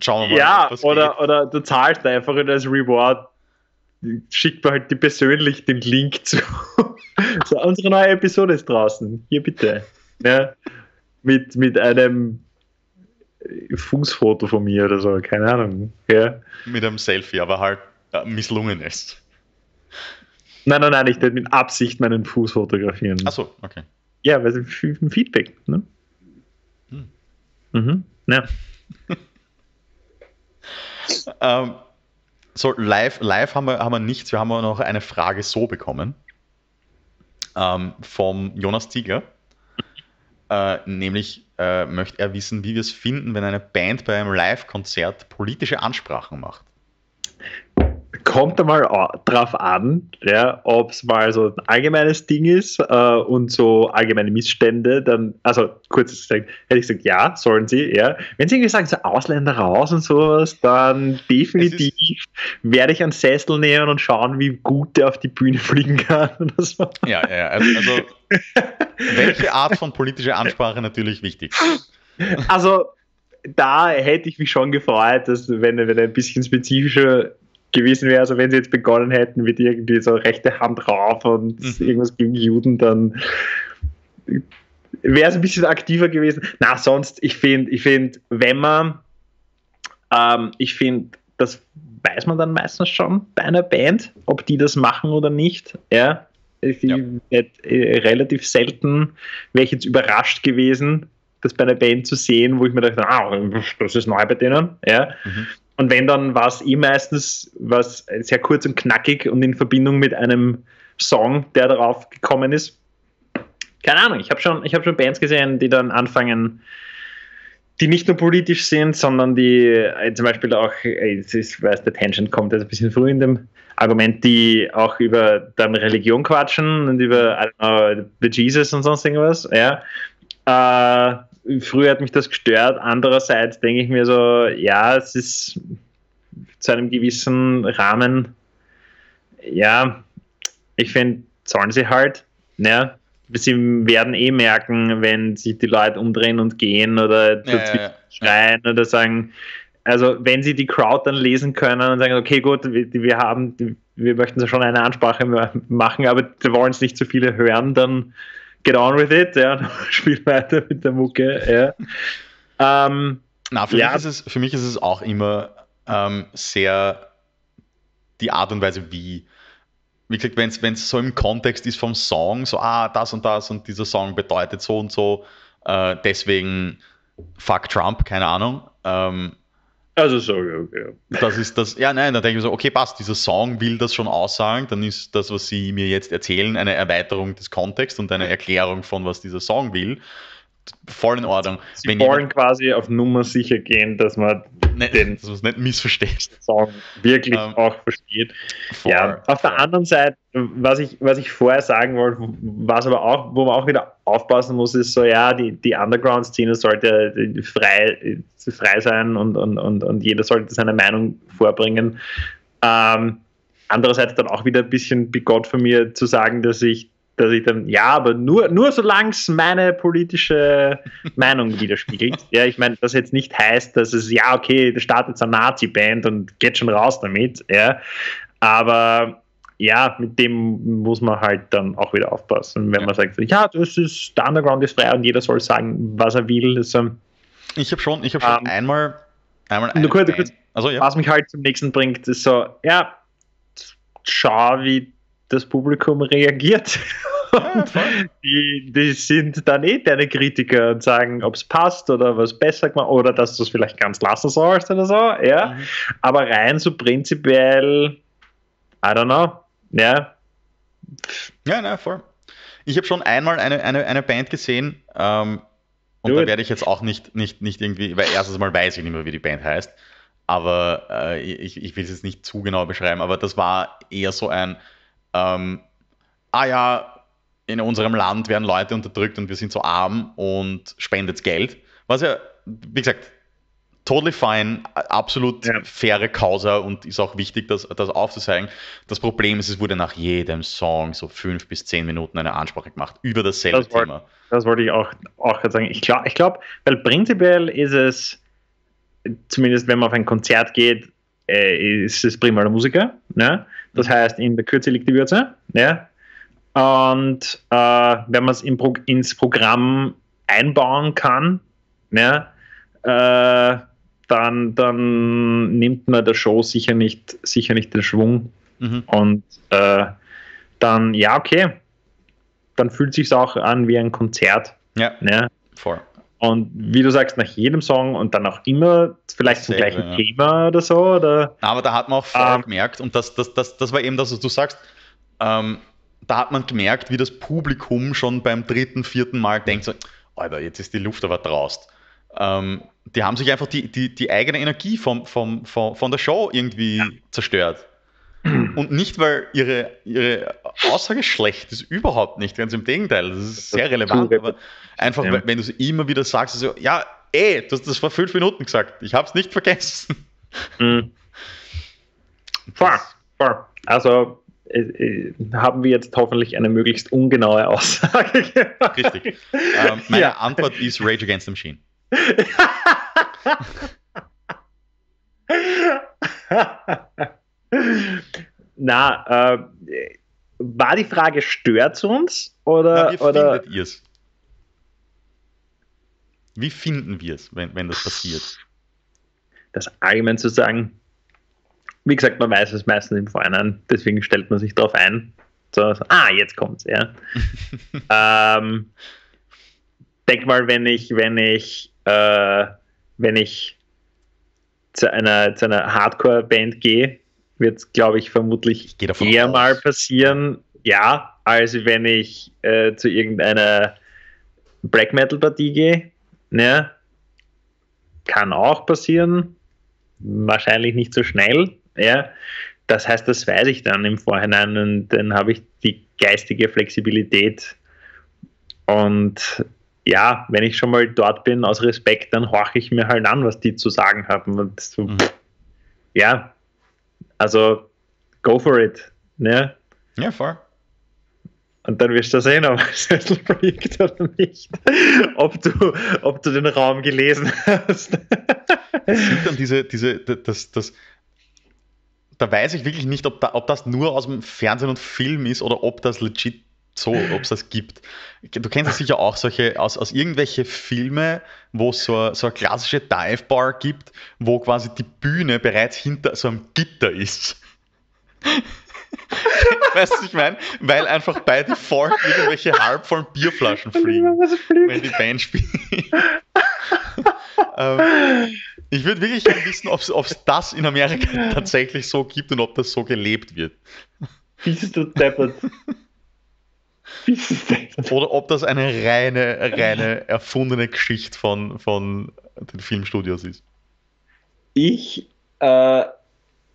Schauen wir mal, Ja, oder, geht. oder du zahlst einfach und als Reward schickt man halt dir persönlich den Link [LAUGHS] zu. so, unsere neue Episode ist draußen. Hier bitte. Ja, mit, mit einem Fußfoto von mir oder so, keine Ahnung. Ja. Mit einem Selfie, aber halt misslungen ist. Nein, nein, nein, ich werde mit Absicht meinen Fuß fotografieren. Achso, okay. Ja, weil es ein Feedback. Ne? Hm. Mhm. Ja. [LAUGHS] Ähm, so, live, live haben, wir, haben wir nichts. Wir haben noch eine Frage so bekommen. Ähm, vom Jonas Ziegler. [LAUGHS] Äh, nämlich äh, möchte er wissen, wie wir es finden, wenn eine Band bei einem Live-Konzert politische Ansprachen macht. Kommt einmal drauf an, ja, ob es mal so ein allgemeines Ding ist äh, und so allgemeine Missstände, dann, also kurz gesagt, hätte ich gesagt, ja, sollen sie, ja. Wenn sie irgendwie sagen, so Ausländer raus und sowas, dann definitiv werde ich einen Sessel nehmen und schauen, wie gut der auf die Bühne fliegen kann. [LAUGHS] Oder so. Ja, ja, also, also welche Art von politischer Ansprache natürlich wichtig. Also da hätte ich mich schon gefreut, dass wenn, wenn ein bisschen spezifischer gewesen wäre, also wenn sie jetzt begonnen hätten mit irgendwie so rechte Hand rauf und mhm. irgendwas gegen Juden, dann wäre es ein bisschen aktiver gewesen. Na, sonst, ich finde, ich finde, wenn man, ähm, ich finde, das weiß man dann meistens schon bei einer Band, ob die das machen oder nicht. Ja, ich ja. Äh, relativ selten wäre ich jetzt überrascht gewesen, das bei einer Band zu sehen, wo ich mir dachte, ah, das ist neu bei denen. Ja. Mhm. Und wenn, dann war es eh meistens was sehr kurz und knackig und in Verbindung mit einem Song, der darauf gekommen ist. Keine Ahnung, ich habe schon, hab schon Bands gesehen, die dann anfangen, die nicht nur politisch sind, sondern die äh, zum Beispiel auch, äh, ich weiß, der Tangent kommt jetzt ein bisschen früh in dem Argument, die auch über dann Religion quatschen und über, I don't know, the Jesus und sonst irgendwas, ja. Äh, früher hat mich das gestört. Andererseits denke ich mir so, ja, es ist zu einem gewissen Rahmen, ja, ich finde, sollen sie halt, ja. Sie werden eh merken, wenn sich die Leute umdrehen und gehen oder ja, ja, schreien oder sagen, also wenn sie die Crowd dann lesen können und sagen, okay, gut, wir, wir haben, wir möchten schon eine Ansprache machen, aber wir wollen es nicht zu viele hören, dann get on with it, ja, [LAUGHS] spiel weiter mit der Mucke, ja. Ähm, Na, für, ja. Mich ist es, für mich ist es auch immer ähm, sehr die Art und Weise, wie. Wie gesagt, wenn es so im Kontext ist vom Song, so, ah, das und das und dieser Song bedeutet so und so, äh, deswegen fuck Trump, keine Ahnung. Ähm, also so, okay. Das ist das, ja, nein, dann denke ich mir so, okay, passt, dieser Song will das schon aussagen, dann ist das, was Sie mir jetzt erzählen, eine Erweiterung des Kontexts und eine Erklärung von, was dieser Song will voll in Ordnung. Sie Wenn wollen quasi auf Nummer sicher gehen, dass man nicht, den dass nicht missversteht. [LAUGHS] Song wirklich ähm, auch versteht. For, ja, auf for. der anderen Seite, was ich, was ich vorher sagen wollte, was aber auch, wo man auch wieder aufpassen muss, ist so, ja, die, die Underground-Szene sollte frei, frei sein und, und, und, und jeder sollte seine Meinung vorbringen. Ähm, andererseits dann auch wieder ein bisschen bigott von mir zu sagen, dass ich dass ich dann, ja, aber nur, nur solange es meine politische [LAUGHS] Meinung widerspiegelt. Ja, ich meine, das jetzt nicht heißt, dass es, ja, okay, da startet eine Nazi-Band und geht schon raus damit, ja. Aber ja, mit dem muss man halt dann auch wieder aufpassen. Wenn ja. man sagt, ja, das ist, der Underground ist frei und jeder soll sagen, was er will. Also, ich habe schon, ich habe schon ähm, einmal, einmal eine kurz, kurz, also, ja. Was mich halt zum nächsten bringt, ist so, ja, schau, wie das Publikum reagiert. Ja, die, die sind dann eh deine Kritiker und sagen, ob es passt oder was besser gemacht oder dass du es vielleicht ganz lassen sollst oder so. Ja. Mhm. Aber rein so prinzipiell, I don't know. Ja. Ja, na, voll. Ich habe schon einmal eine, eine, eine Band gesehen ähm, und Gut. da werde ich jetzt auch nicht, nicht, nicht irgendwie, weil erstens mal weiß ich nicht mehr, wie die Band heißt, aber äh, ich, ich will es jetzt nicht zu genau beschreiben, aber das war eher so ein, ähm, ah ja, in unserem Land werden Leute unterdrückt und wir sind so arm und spendet Geld. Was ja, wie gesagt, totally fine, absolut ja. faire Causa und ist auch wichtig, das, das aufzuzeigen. Das Problem ist, es wurde nach jedem Song so fünf bis zehn Minuten eine Ansprache gemacht über dasselbe das Thema. Das wollte ich auch, auch sagen. Ich glaube, ich glaub, weil prinzipiell ist es, zumindest wenn man auf ein Konzert geht, äh, ist es prima der Musiker. Ne? Das heißt, in der Kürze liegt die Würze. Ne? Und äh, wenn man es in Pro ins Programm einbauen kann, ne? Äh, dann, dann nimmt man der Show sicher nicht, sicher nicht den Schwung. Mhm. Und äh, dann, ja, okay, dann fühlt es sich auch an wie ein Konzert. Ja. Ne? Voll. Und wie du sagst, nach jedem Song und dann auch immer vielleicht zum gleichen ja. Thema oder so. Oder, Aber da hat man auch voll ähm, gemerkt, und das, das, das, das war eben das, was du sagst, ähm, da hat man gemerkt, wie das Publikum schon beim dritten, vierten Mal denkt, so, Alter, jetzt ist die Luft aber draust. Ähm, die haben sich einfach die, die, die eigene Energie vom, vom, vom, von der Show irgendwie ja. zerstört. [CLEARS THROAT] Und nicht, weil ihre, ihre Aussage schlecht ist, überhaupt nicht. Ganz im Gegenteil, das ist sehr relevant. Aber einfach, ja. wenn du es immer wieder sagst, so, ja, ey, du hast das vor fünf Minuten gesagt, ich habe es nicht vergessen. [LAUGHS] Mhm. Fair, fair. Also äh, äh, haben wir jetzt hoffentlich eine möglichst ungenaue Aussage gemacht. Richtig. [LAUGHS] Ähm, meine ja. Antwort ist Rage Against the Machine. [LAUGHS] [LAUGHS] Na, äh, war die Frage, stört es uns? Oder, Na, wie oder? findet ihr es? Wie finden wir es, wenn, wenn das passiert? Das allgemein zu sagen, wie gesagt, man weiß es meistens im Vorhinein, deswegen stellt man sich darauf ein. So, so, ah, jetzt kommt's, ja. [LAUGHS] ähm, denk mal, wenn ich, wenn ich, äh, wenn ich zu einer, zu einer Hardcore-Band gehe, wird es, glaube ich, vermutlich ich eher aus. mal passieren, ja, als wenn ich äh, zu irgendeiner Black Metal-Partie gehe. Ne? Kann auch passieren. Wahrscheinlich nicht so schnell. Ja. Das heißt, das weiß ich dann im Vorhinein und dann habe ich die geistige Flexibilität. Und ja, wenn ich schon mal dort bin, aus Respekt, dann horche ich mir halt an, was die zu sagen haben. Und so, mhm. ja, also go for it. Ne? Ja, voll. Und dann wirst du sehen, ob es liegt oder nicht. Ob du, ob du den Raum gelesen hast. Es dann diese, diese, das, das, da weiß ich wirklich nicht, ob, da, ob das nur aus dem Fernsehen und Film ist oder ob das legit so, ob es das gibt. Du kennst ja sicher auch solche aus, aus irgendwelche Filme, wo es so, so eine klassische Dive Bar gibt, wo quasi die Bühne bereits hinter so einem Gitter ist. [LAUGHS] weißt du, was ich meine? Weil einfach bei Default irgendwelche halbvollen Bierflaschen fliegen, wenn die Band spielt. [LAUGHS] ähm, ich würde wirklich gerne wissen, ob es das in Amerika tatsächlich so gibt und ob das so gelebt wird. Bist du deppert? [LAUGHS] [LAUGHS] Oder ob das eine reine, reine erfundene Geschichte von, von den Filmstudios ist. Ich, äh,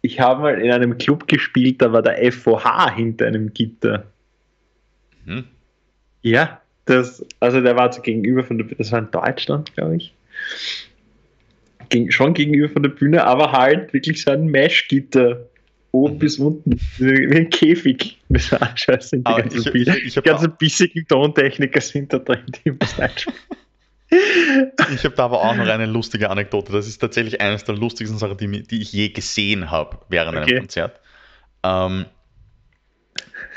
ich habe mal in einem Club gespielt, da war der FOH hinter einem Gitter. Hm. Ja, das, also der war so gegenüber von der, das war in Deutschland, glaube ich. Gegen, schon gegenüber von der Bühne, aber halt wirklich so ein Mesh-Gitter oben bis unten, wie ein Käfig. Das war scheiße. Die ganzen, ich, ich, ich die ganzen bissigen Tontechniker sind da drin, die muss [LAUGHS] Ich habe da aber auch noch eine lustige Anekdote. Das ist tatsächlich eines der lustigsten Sachen, die, die ich je gesehen habe während okay. einem Konzert. Ähm,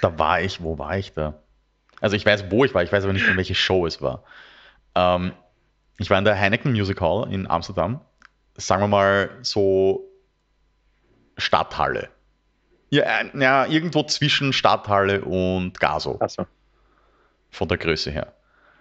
da war ich, wo war ich da? Also ich weiß, wo ich war, ich weiß aber nicht, in welche Show es war. Ähm, ich war in der Heineken Music Hall in Amsterdam. Sagen wir mal so Stadthalle. Ja, äh, ja, irgendwo zwischen Stadthalle und Gaso. So. Von der Größe her.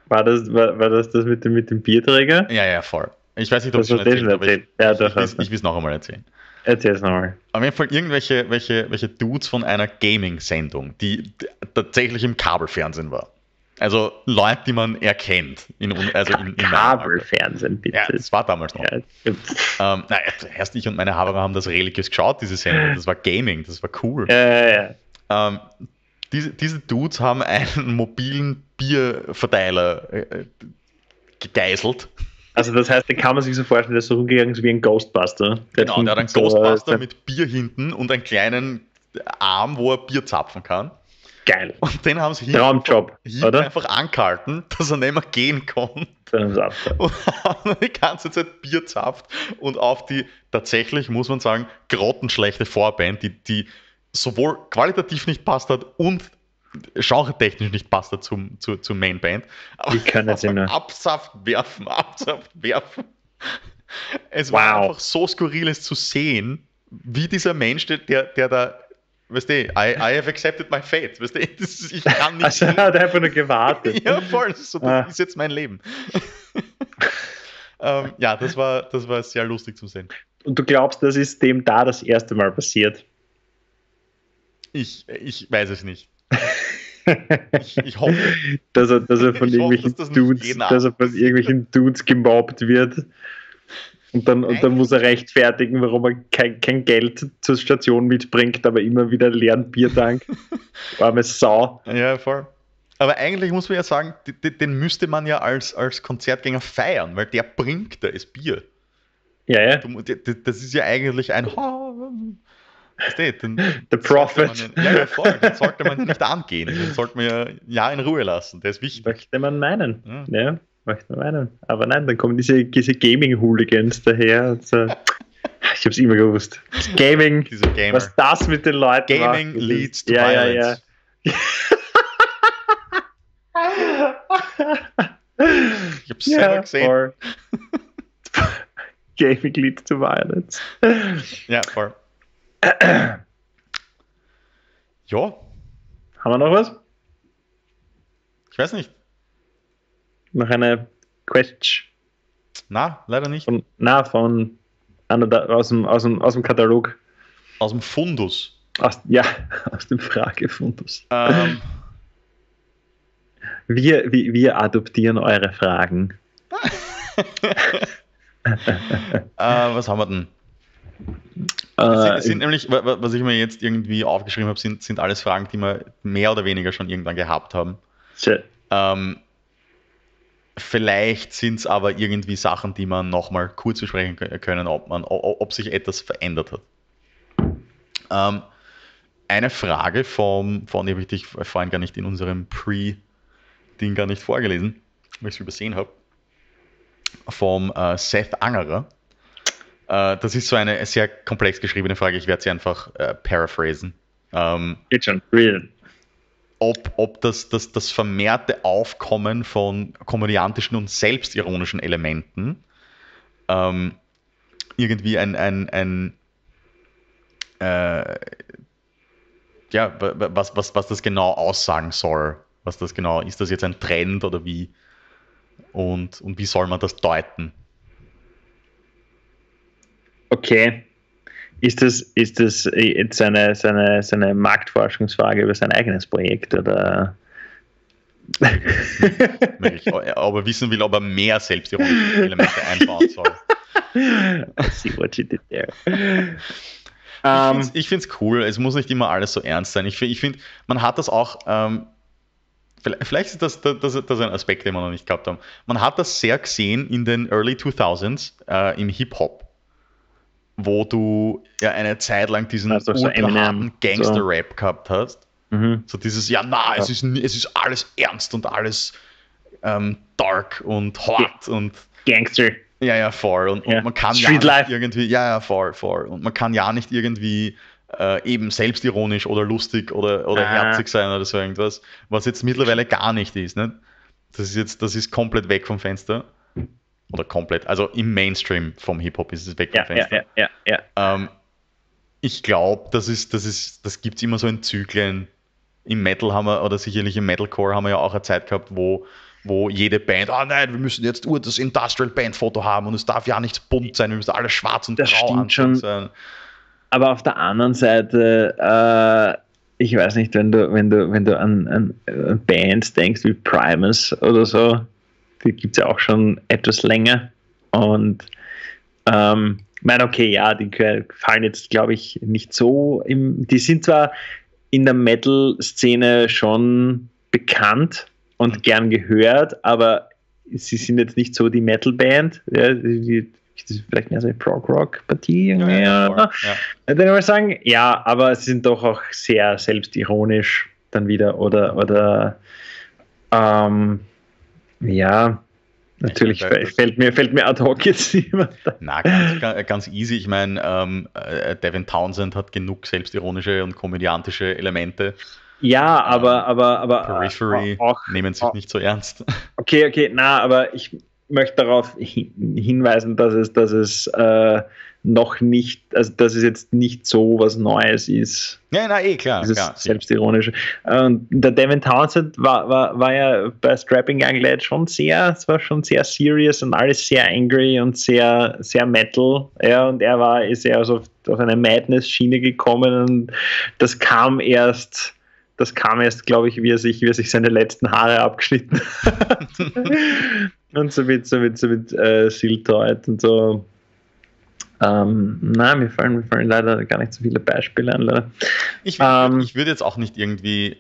War das, war, war das das mit dem, mit dem Bierträger? Ja, ja, voll. Ich weiß nicht, ob ich schon erzählt habe. Ich, ja, ich, ich, ich will es noch einmal erzählen. Erzähl es nochmal. Auf jeden Fall irgendwelche welche, welche Dudes von einer Gaming-Sendung, die tatsächlich im Kabelfernsehen war. Also Leute, die man erkennt. In, also in, in Kabelfernsehen, bitte. Ja, das war damals noch. Ja. Ähm, na, erst ich und meine Haberer haben das religiös geschaut, diese Sendung. Das war Gaming, das war cool. Ja, ja, ähm, diese, diese Dudes haben einen mobilen Bierverteiler äh, gegeißelt. Also das heißt, den kann man sich so vorstellen, der ist so rumgegangen wie ein Ghostbuster. Der genau, der hat einen so Ghostbuster mit Bier hinten und einen kleinen Arm, wo er Bier zapfen kann. Geil. Und den haben sie hier, Traumjob, hier oder? einfach angehalten, [LAUGHS] dass er nicht mehr gehen konnte. Und [LAUGHS] haben die ganze Zeit Bier zapft und auf die tatsächlich, muss man sagen, grottenschlechte Vorband, die, die sowohl qualitativ nicht passt hat und genre-technisch nicht passt hat zum, zur, zur Mainband. Aber Wie können [LAUGHS] sie nur? Absaft werfen, Absaft werfen. Es wow. war einfach so skurril, es zu sehen, wie dieser Mensch, der, der da weißt du, I, I have accepted my fate, weißt du, [LAUGHS] ist, ich kann nicht. Also er hat einfach nur gewartet. [LAUGHS] ja, voll, das, ist, so, das ah. ist jetzt mein Leben. [LAUGHS] ähm, ja, das war, das war sehr lustig zu sehen. Und du glaubst, das ist dem da das erste Mal passiert? Ich, ich weiß es nicht. ich, ich, hoffe. Dass er, dass er von irgendwelchen hoffe, dass Dudes, dass er von irgendwelchen Dudes gemobbt wird. Und dann, und dann muss er rechtfertigen, warum er kein, kein Geld zur Station mitbringt, aber immer wieder leeren Biertank. [LAUGHS] Arme Sau. Ja, voll. Aber eigentlich muss man ja sagen, den müsste man ja als, als Konzertgänger feiern, weil der bringt da das Bier. Ja, ja. Das ist ja eigentlich ein den, The Prophet. Man, ja, ja, voll. Den sollte man nicht angehen. Den sollte man ja, ja in Ruhe lassen. Der ist wichtig. Möchte man meinen. Ja. ja möchte man meinen. Aber nein, dann kommen diese, diese Gaming-Hooligans daher. So. Ich habe es immer gewusst. Gaming, was das mit den Leuten Gaming macht, leads to ja, violence. Ja, ja. ich habe es selber gesehen. Gaming leads to violence. Ja, voll. ja. Haben wir noch was? Ich weiß nicht. Noch eine Quetsch. Na, leider nicht. Von, na, von aus dem, aus, dem, aus dem Katalog. Aus dem Fundus. Aus, ja, [LAUGHS] aus dem Fragefundus. Ähm. Wir, wir, wir adoptieren eure Fragen. [LAUGHS] [LAUGHS] äh, was haben wir denn? Äh, sind, sind nämlich, was ich mir jetzt irgendwie aufgeschrieben habe, sind, sind alles Fragen, die wir mehr oder weniger schon irgendwann gehabt haben. Ähm, vielleicht sind es aber irgendwie Sachen, die man nochmal kurz besprechen können, ob, man, ob sich etwas verändert hat. Ähm, eine Frage vom, von, habe ich dich vorhin gar nicht in unserem Pre-Ding gar nicht vorgelesen, weil ich es übersehen habe, vom äh, Seth Angerer. Äh, das ist so eine sehr komplex geschriebene Frage. Ich werde sie einfach äh, paraphrasen. Ähm, Geht schon, real. Ob, ob das, das, das vermehrte Aufkommen von komödiantischen und selbstironischen Elementen ähm, irgendwie ein, ein, ein äh, ja, was, was, was das genau aussagen soll. Was das genau, ist das jetzt ein Trend oder wie? Und, und wie soll man das deuten? Okay. Ist das, ist das jetzt eine, seine, seine Marktforschungsfrage über sein eigenes Projekt oder? [LAUGHS] ob er wissen will, ob er mehr selbstironische Elemente einbauen soll. I see what you did there. Ich finde es ähm, cool, es muss nicht immer alles so ernst sein. Ich finde, ich find, man hat das auch, ähm, vielleicht ist das, das, das, das ein Aspekt, den wir noch nicht gehabt haben. Man hat das sehr gesehen in den Early 2000s äh, im Hip-Hop wo du ja eine Zeit lang diesen also so Gangster-Rap so. gehabt hast. Mhm. So dieses, ja, na, ja. Es, ist, es ist alles ernst und alles ähm, dark und hart ja. und Gangster. Ja, ja, voll. Und, ja. und man kann Street ja nicht irgendwie, ja, ja, voll, voll. Und man kann ja nicht irgendwie äh, eben selbstironisch oder lustig oder, oder ah. herzig sein oder so irgendwas, was jetzt mittlerweile gar nicht ist. Ne? Das ist jetzt, das ist komplett weg vom Fenster. Oder komplett, also im Mainstream vom Hip-Hop ist es weg vom ja, Fenster. Ja, ja, ja. Ähm, ich glaube, das ist, das ist, das gibt es immer so in Zyklen. Im Metal haben wir, oder sicherlich im Metalcore haben wir ja auch eine Zeit gehabt, wo, wo jede Band, ah oh nein, wir müssen jetzt nur das Industrial Band Foto haben und es darf ja nichts bunt sein, wir müssen alles schwarz und das grau schon. sein. Aber auf der anderen Seite, äh, ich weiß nicht, wenn du, wenn du, wenn du an, an Bands denkst wie Primus oder so, die gibt es ja auch schon etwas länger. Und ähm, ich meine, okay, ja, die fallen jetzt, glaube ich, nicht so im. Die sind zwar in der Metal-Szene schon bekannt und gern gehört, aber sie sind jetzt nicht so die Metal-Band. Ja, die, vielleicht mehr so eine Prog-Rock-Partie. Ja, ja, ja. Dann würde ich sagen, ja, aber sie sind doch auch sehr selbstironisch dann wieder oder, oder ähm, ja, natürlich meine, fällt, mir, fällt mir ad hoc jetzt [LAUGHS] niemand. Na, ganz, ganz easy. Ich meine, ähm, äh, Devin Townsend hat genug selbstironische und komödiantische Elemente. Ja, ähm, aber, aber, aber. Periphery auch, nehmen sich auch, nicht so ernst. [LAUGHS] Okay, okay, na, aber ich möchte darauf hinweisen, dass es, dass es äh, noch nicht, also dass es jetzt nicht so was Neues ist. Ja, na eh, klar. Dieses klar, Selbstironische. Und der Devin Townsend war, war, war ja bei Strapping Young Lad schon sehr, es war schon sehr serious und alles sehr angry und sehr, sehr metal. Ja, und er war, ist ja also auf, auf eine Madness-Schiene gekommen und das kam erst das kam erst, glaube ich, wie er sich, wie er sich seine letzten Haare abgeschnitten [LAUGHS] hat. [LAUGHS] und so mit, so mit, so mit äh, Siltoid und so Ähm, nein, mir fallen, mir fallen leider gar nicht so viele Beispiele an. Leider. Ich, ähm, ich würde jetzt auch nicht irgendwie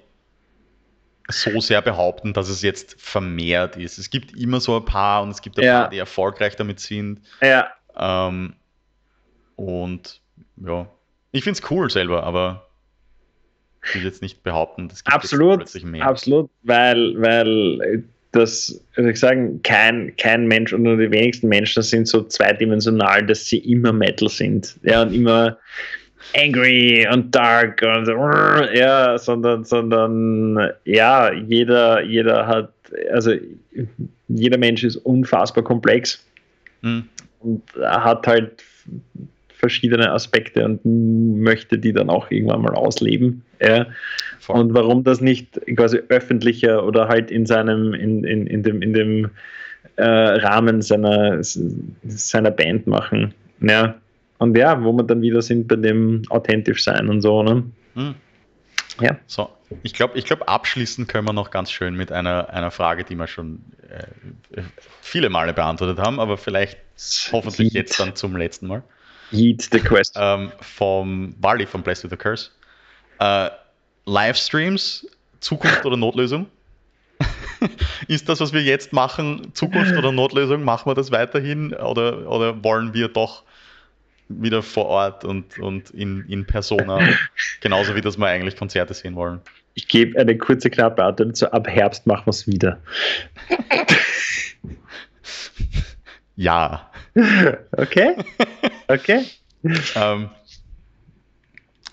so sehr behaupten, dass es jetzt vermehrt ist. Es gibt immer so ein paar und es gibt ein ja. paar, die erfolgreich damit sind. Ja. Ähm, und ja, ich finde es cool selber, aber ich will jetzt nicht behaupten, das gibt absolut, plötzlich mehr. Absolut, weil, weil das, würde ich sagen, kein, kein Mensch oder die wenigsten Menschen sind so zweidimensional, dass sie immer Metal sind. Ja, und immer angry und dark und so, ja, sondern, sondern ja, jeder, jeder hat, also jeder Mensch ist unfassbar komplex mhm. und hat halt verschiedene Aspekte und möchte die dann auch irgendwann mal ausleben. Ja. Und warum das nicht quasi öffentlicher oder halt in seinem, in, in, in dem, in dem äh, Rahmen seiner, seiner Band machen. Ja. Und ja, wo wir dann wieder sind bei dem authentisch sein und so. Ne? Hm. Ja. So, ich glaube, ich glaub, abschließen können wir noch ganz schön mit einer, einer Frage, die wir schon äh, viele Male beantwortet haben, aber vielleicht hoffentlich Heat. jetzt dann zum letzten Mal. Heat the question. Ähm, vom Wally von Blessed with the Curse. Äh, Livestreams, Zukunft oder Notlösung? [LAUGHS] ist das, was wir jetzt machen, Zukunft oder Notlösung? Machen wir das weiterhin oder, oder wollen wir doch wieder vor Ort und, und in, in Persona, genauso wie das wir eigentlich Konzerte sehen wollen? Ich gebe eine kurze knappe Antwort zu, ab Herbst machen wir es wieder. [LAUGHS] ja. Okay. Okay. [LAUGHS] ähm,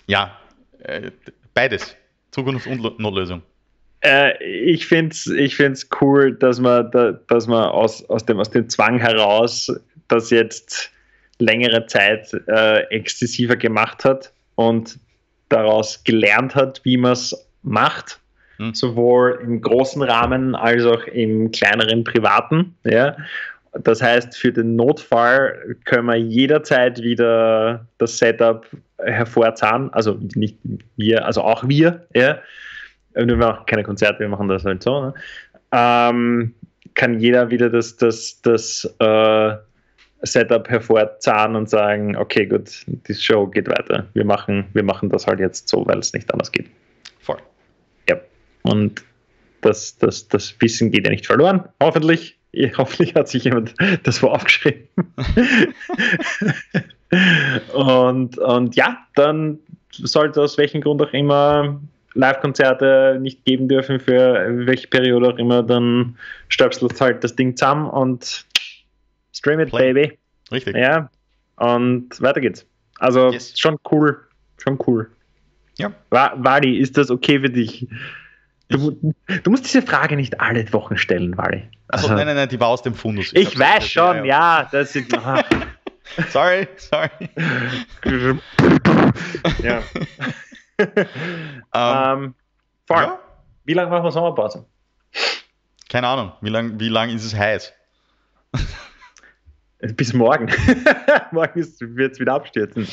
ja, äh, beides. Zukunft und Notlösung. Äh, ich finde es ich find's cool, dass man, da, dass man aus, aus, dem, aus dem Zwang heraus das jetzt längere Zeit äh, exzessiver gemacht hat und daraus gelernt hat, wie man es macht, hm. sowohl im großen Rahmen als auch im kleineren privaten. Ja? Das heißt, für den Notfall können wir jederzeit wieder das Setup hervorzahlen. Also nicht wir, also auch wir. Ja. Wir machen keine Konzerte, wir machen das halt so. Ne? Ähm, kann jeder wieder das, das, das äh, Setup hervorzahlen und sagen, okay, gut, die Show geht weiter. Wir machen, wir machen das halt jetzt so, weil es nicht anders geht. Voll. Ja. Und das, das, das Wissen geht ja nicht verloren, hoffentlich. Hoffentlich hat sich jemand das so aufgeschrieben. [LAUGHS] [LAUGHS] und, und ja, dann sollte aus welchem Grund auch immer Live-Konzerte nicht geben dürfen, für welche Periode auch immer, dann stöpselt halt das Ding zusammen und stream it, Play. baby. Richtig. Ja, und weiter geht's. Also yes. schon cool, schon cool. Ja. Wadi, ist das okay für dich? Du, du, musst diese Frage nicht alle Wochen stellen, Wally. Also, nein, nein, nein, die war aus dem Fundus. Ich, ich weiß schon, ja, das ist. [LAUGHS] sorry, sorry. [LAUGHS] ja. um, [LAUGHS] ähm, ja? Wie lange machen wir Sommerpause? Keine Ahnung. Wie lange wie lang ist es heiß? [LAUGHS] Bis morgen. morgen wird es wieder abstürzen.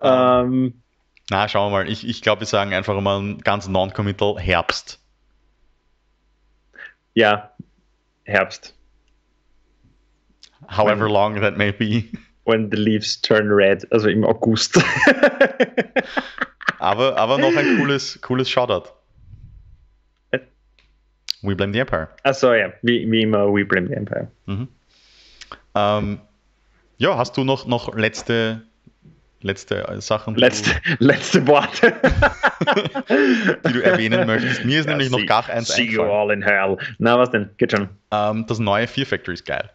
Ähm, na, schauen wir mal. Ich, ich glaube, wir sagen einfach mal ganz non-committal Herbst. Ja, Herbst. However when, long that may be. When the leaves turn red, also im August. [LAUGHS] aber, aber noch ein cooles, cooles Shoutout. We Blame the Empire. Achso, ja, wie, wie immer, We Blame the Empire. Mhm. Ähm, ja, hast du noch, noch letzte letzte Sachen. Letzte, [LAUGHS] letzte Worte. [LAUGHS] die du erwähnen möchtest. Mir ist ja, nämlich see, noch gar eins See you all in hell. Na, was denn? Geht schon. Ähm, das neue Fear Factory ist geil.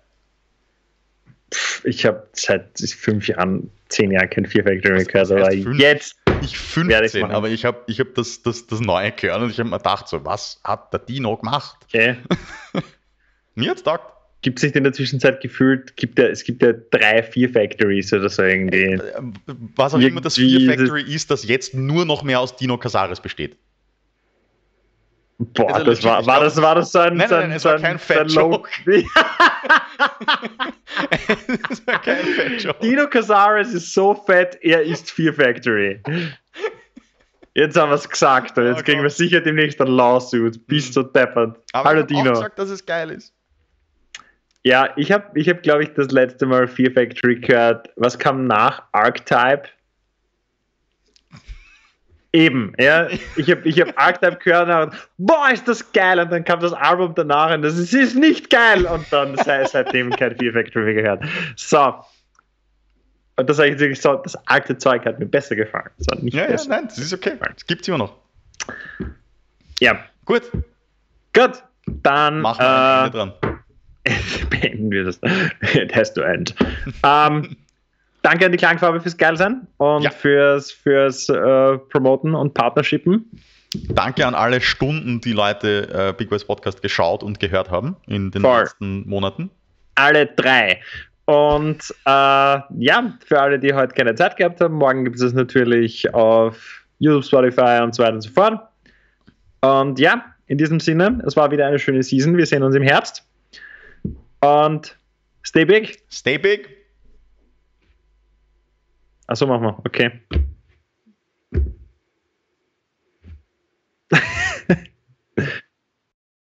Ich habe seit fünf Jahren, zehn Jahren kein Fear Factory gehört, aber fünf, jetzt. Ich 15, aber ich habe ich hab das, das, das neue gehört und ich habe mir gedacht, so, was hat der Dino gemacht? Okay. [LAUGHS] Mir hat's gedacht gibt es nicht in der Zwischenzeit gefühlt, gibt ja, es gibt ja drei Fear Factories oder so irgendwie. Äh, was auch immer das Fear Factory ist, das jetzt nur noch mehr aus Dino Casares besteht. Boah, also das war, war, das, war das so ein, nein, nein, nein, es war kein Fat Joke. [LAUGHS] es war kein Fat Joke. Dino Casares ist so fett, er ist Fear Factory. Jetzt haben wir es gesagt und jetzt oh kriegen wir sicher demnächst ein Lawsuit. Bist du deppert. Aber Hallo Dino. Ich gesagt, dass es geil ist. Ja, ich habe, ich hab, glaube ich, das letzte Mal Fear Factory gehört. Was kam nach Archetype? Eben, ja. Ich habe ich hab Archetype gehört und boah, ist das geil! Und dann kam das Album danach und das ist, ist nicht geil! Und dann sei seitdem kein Fear Factory mehr gehört. So. Und das ich wirklich so, das alte Zeug hat mir besser gefallen. So, nicht ja, besser. ja, nein, das ist okay. Es gibt es immer noch. Ja. Gut. Gut. Dann. Machen wir äh, dran. [LAUGHS] beenden wir das. It has to end. um, [LAUGHS] danke an die Klangfarbe fürs Geilsein und ja. fürs, fürs äh, Promoten und Partnershipen. Danke an alle Stunden, die Leute äh, Big West Podcast geschaut und gehört haben in den Voll. letzten Monaten. Alle drei. Und äh, ja, für alle, die heute keine Zeit gehabt haben, morgen gibt es es natürlich auf YouTube, Spotify und so weiter und so fort. Und ja, in diesem Sinne, es war wieder eine schöne Season. Wir sehen uns im Herbst. Und stay big. Stay big. Achso, machen wir. Okay.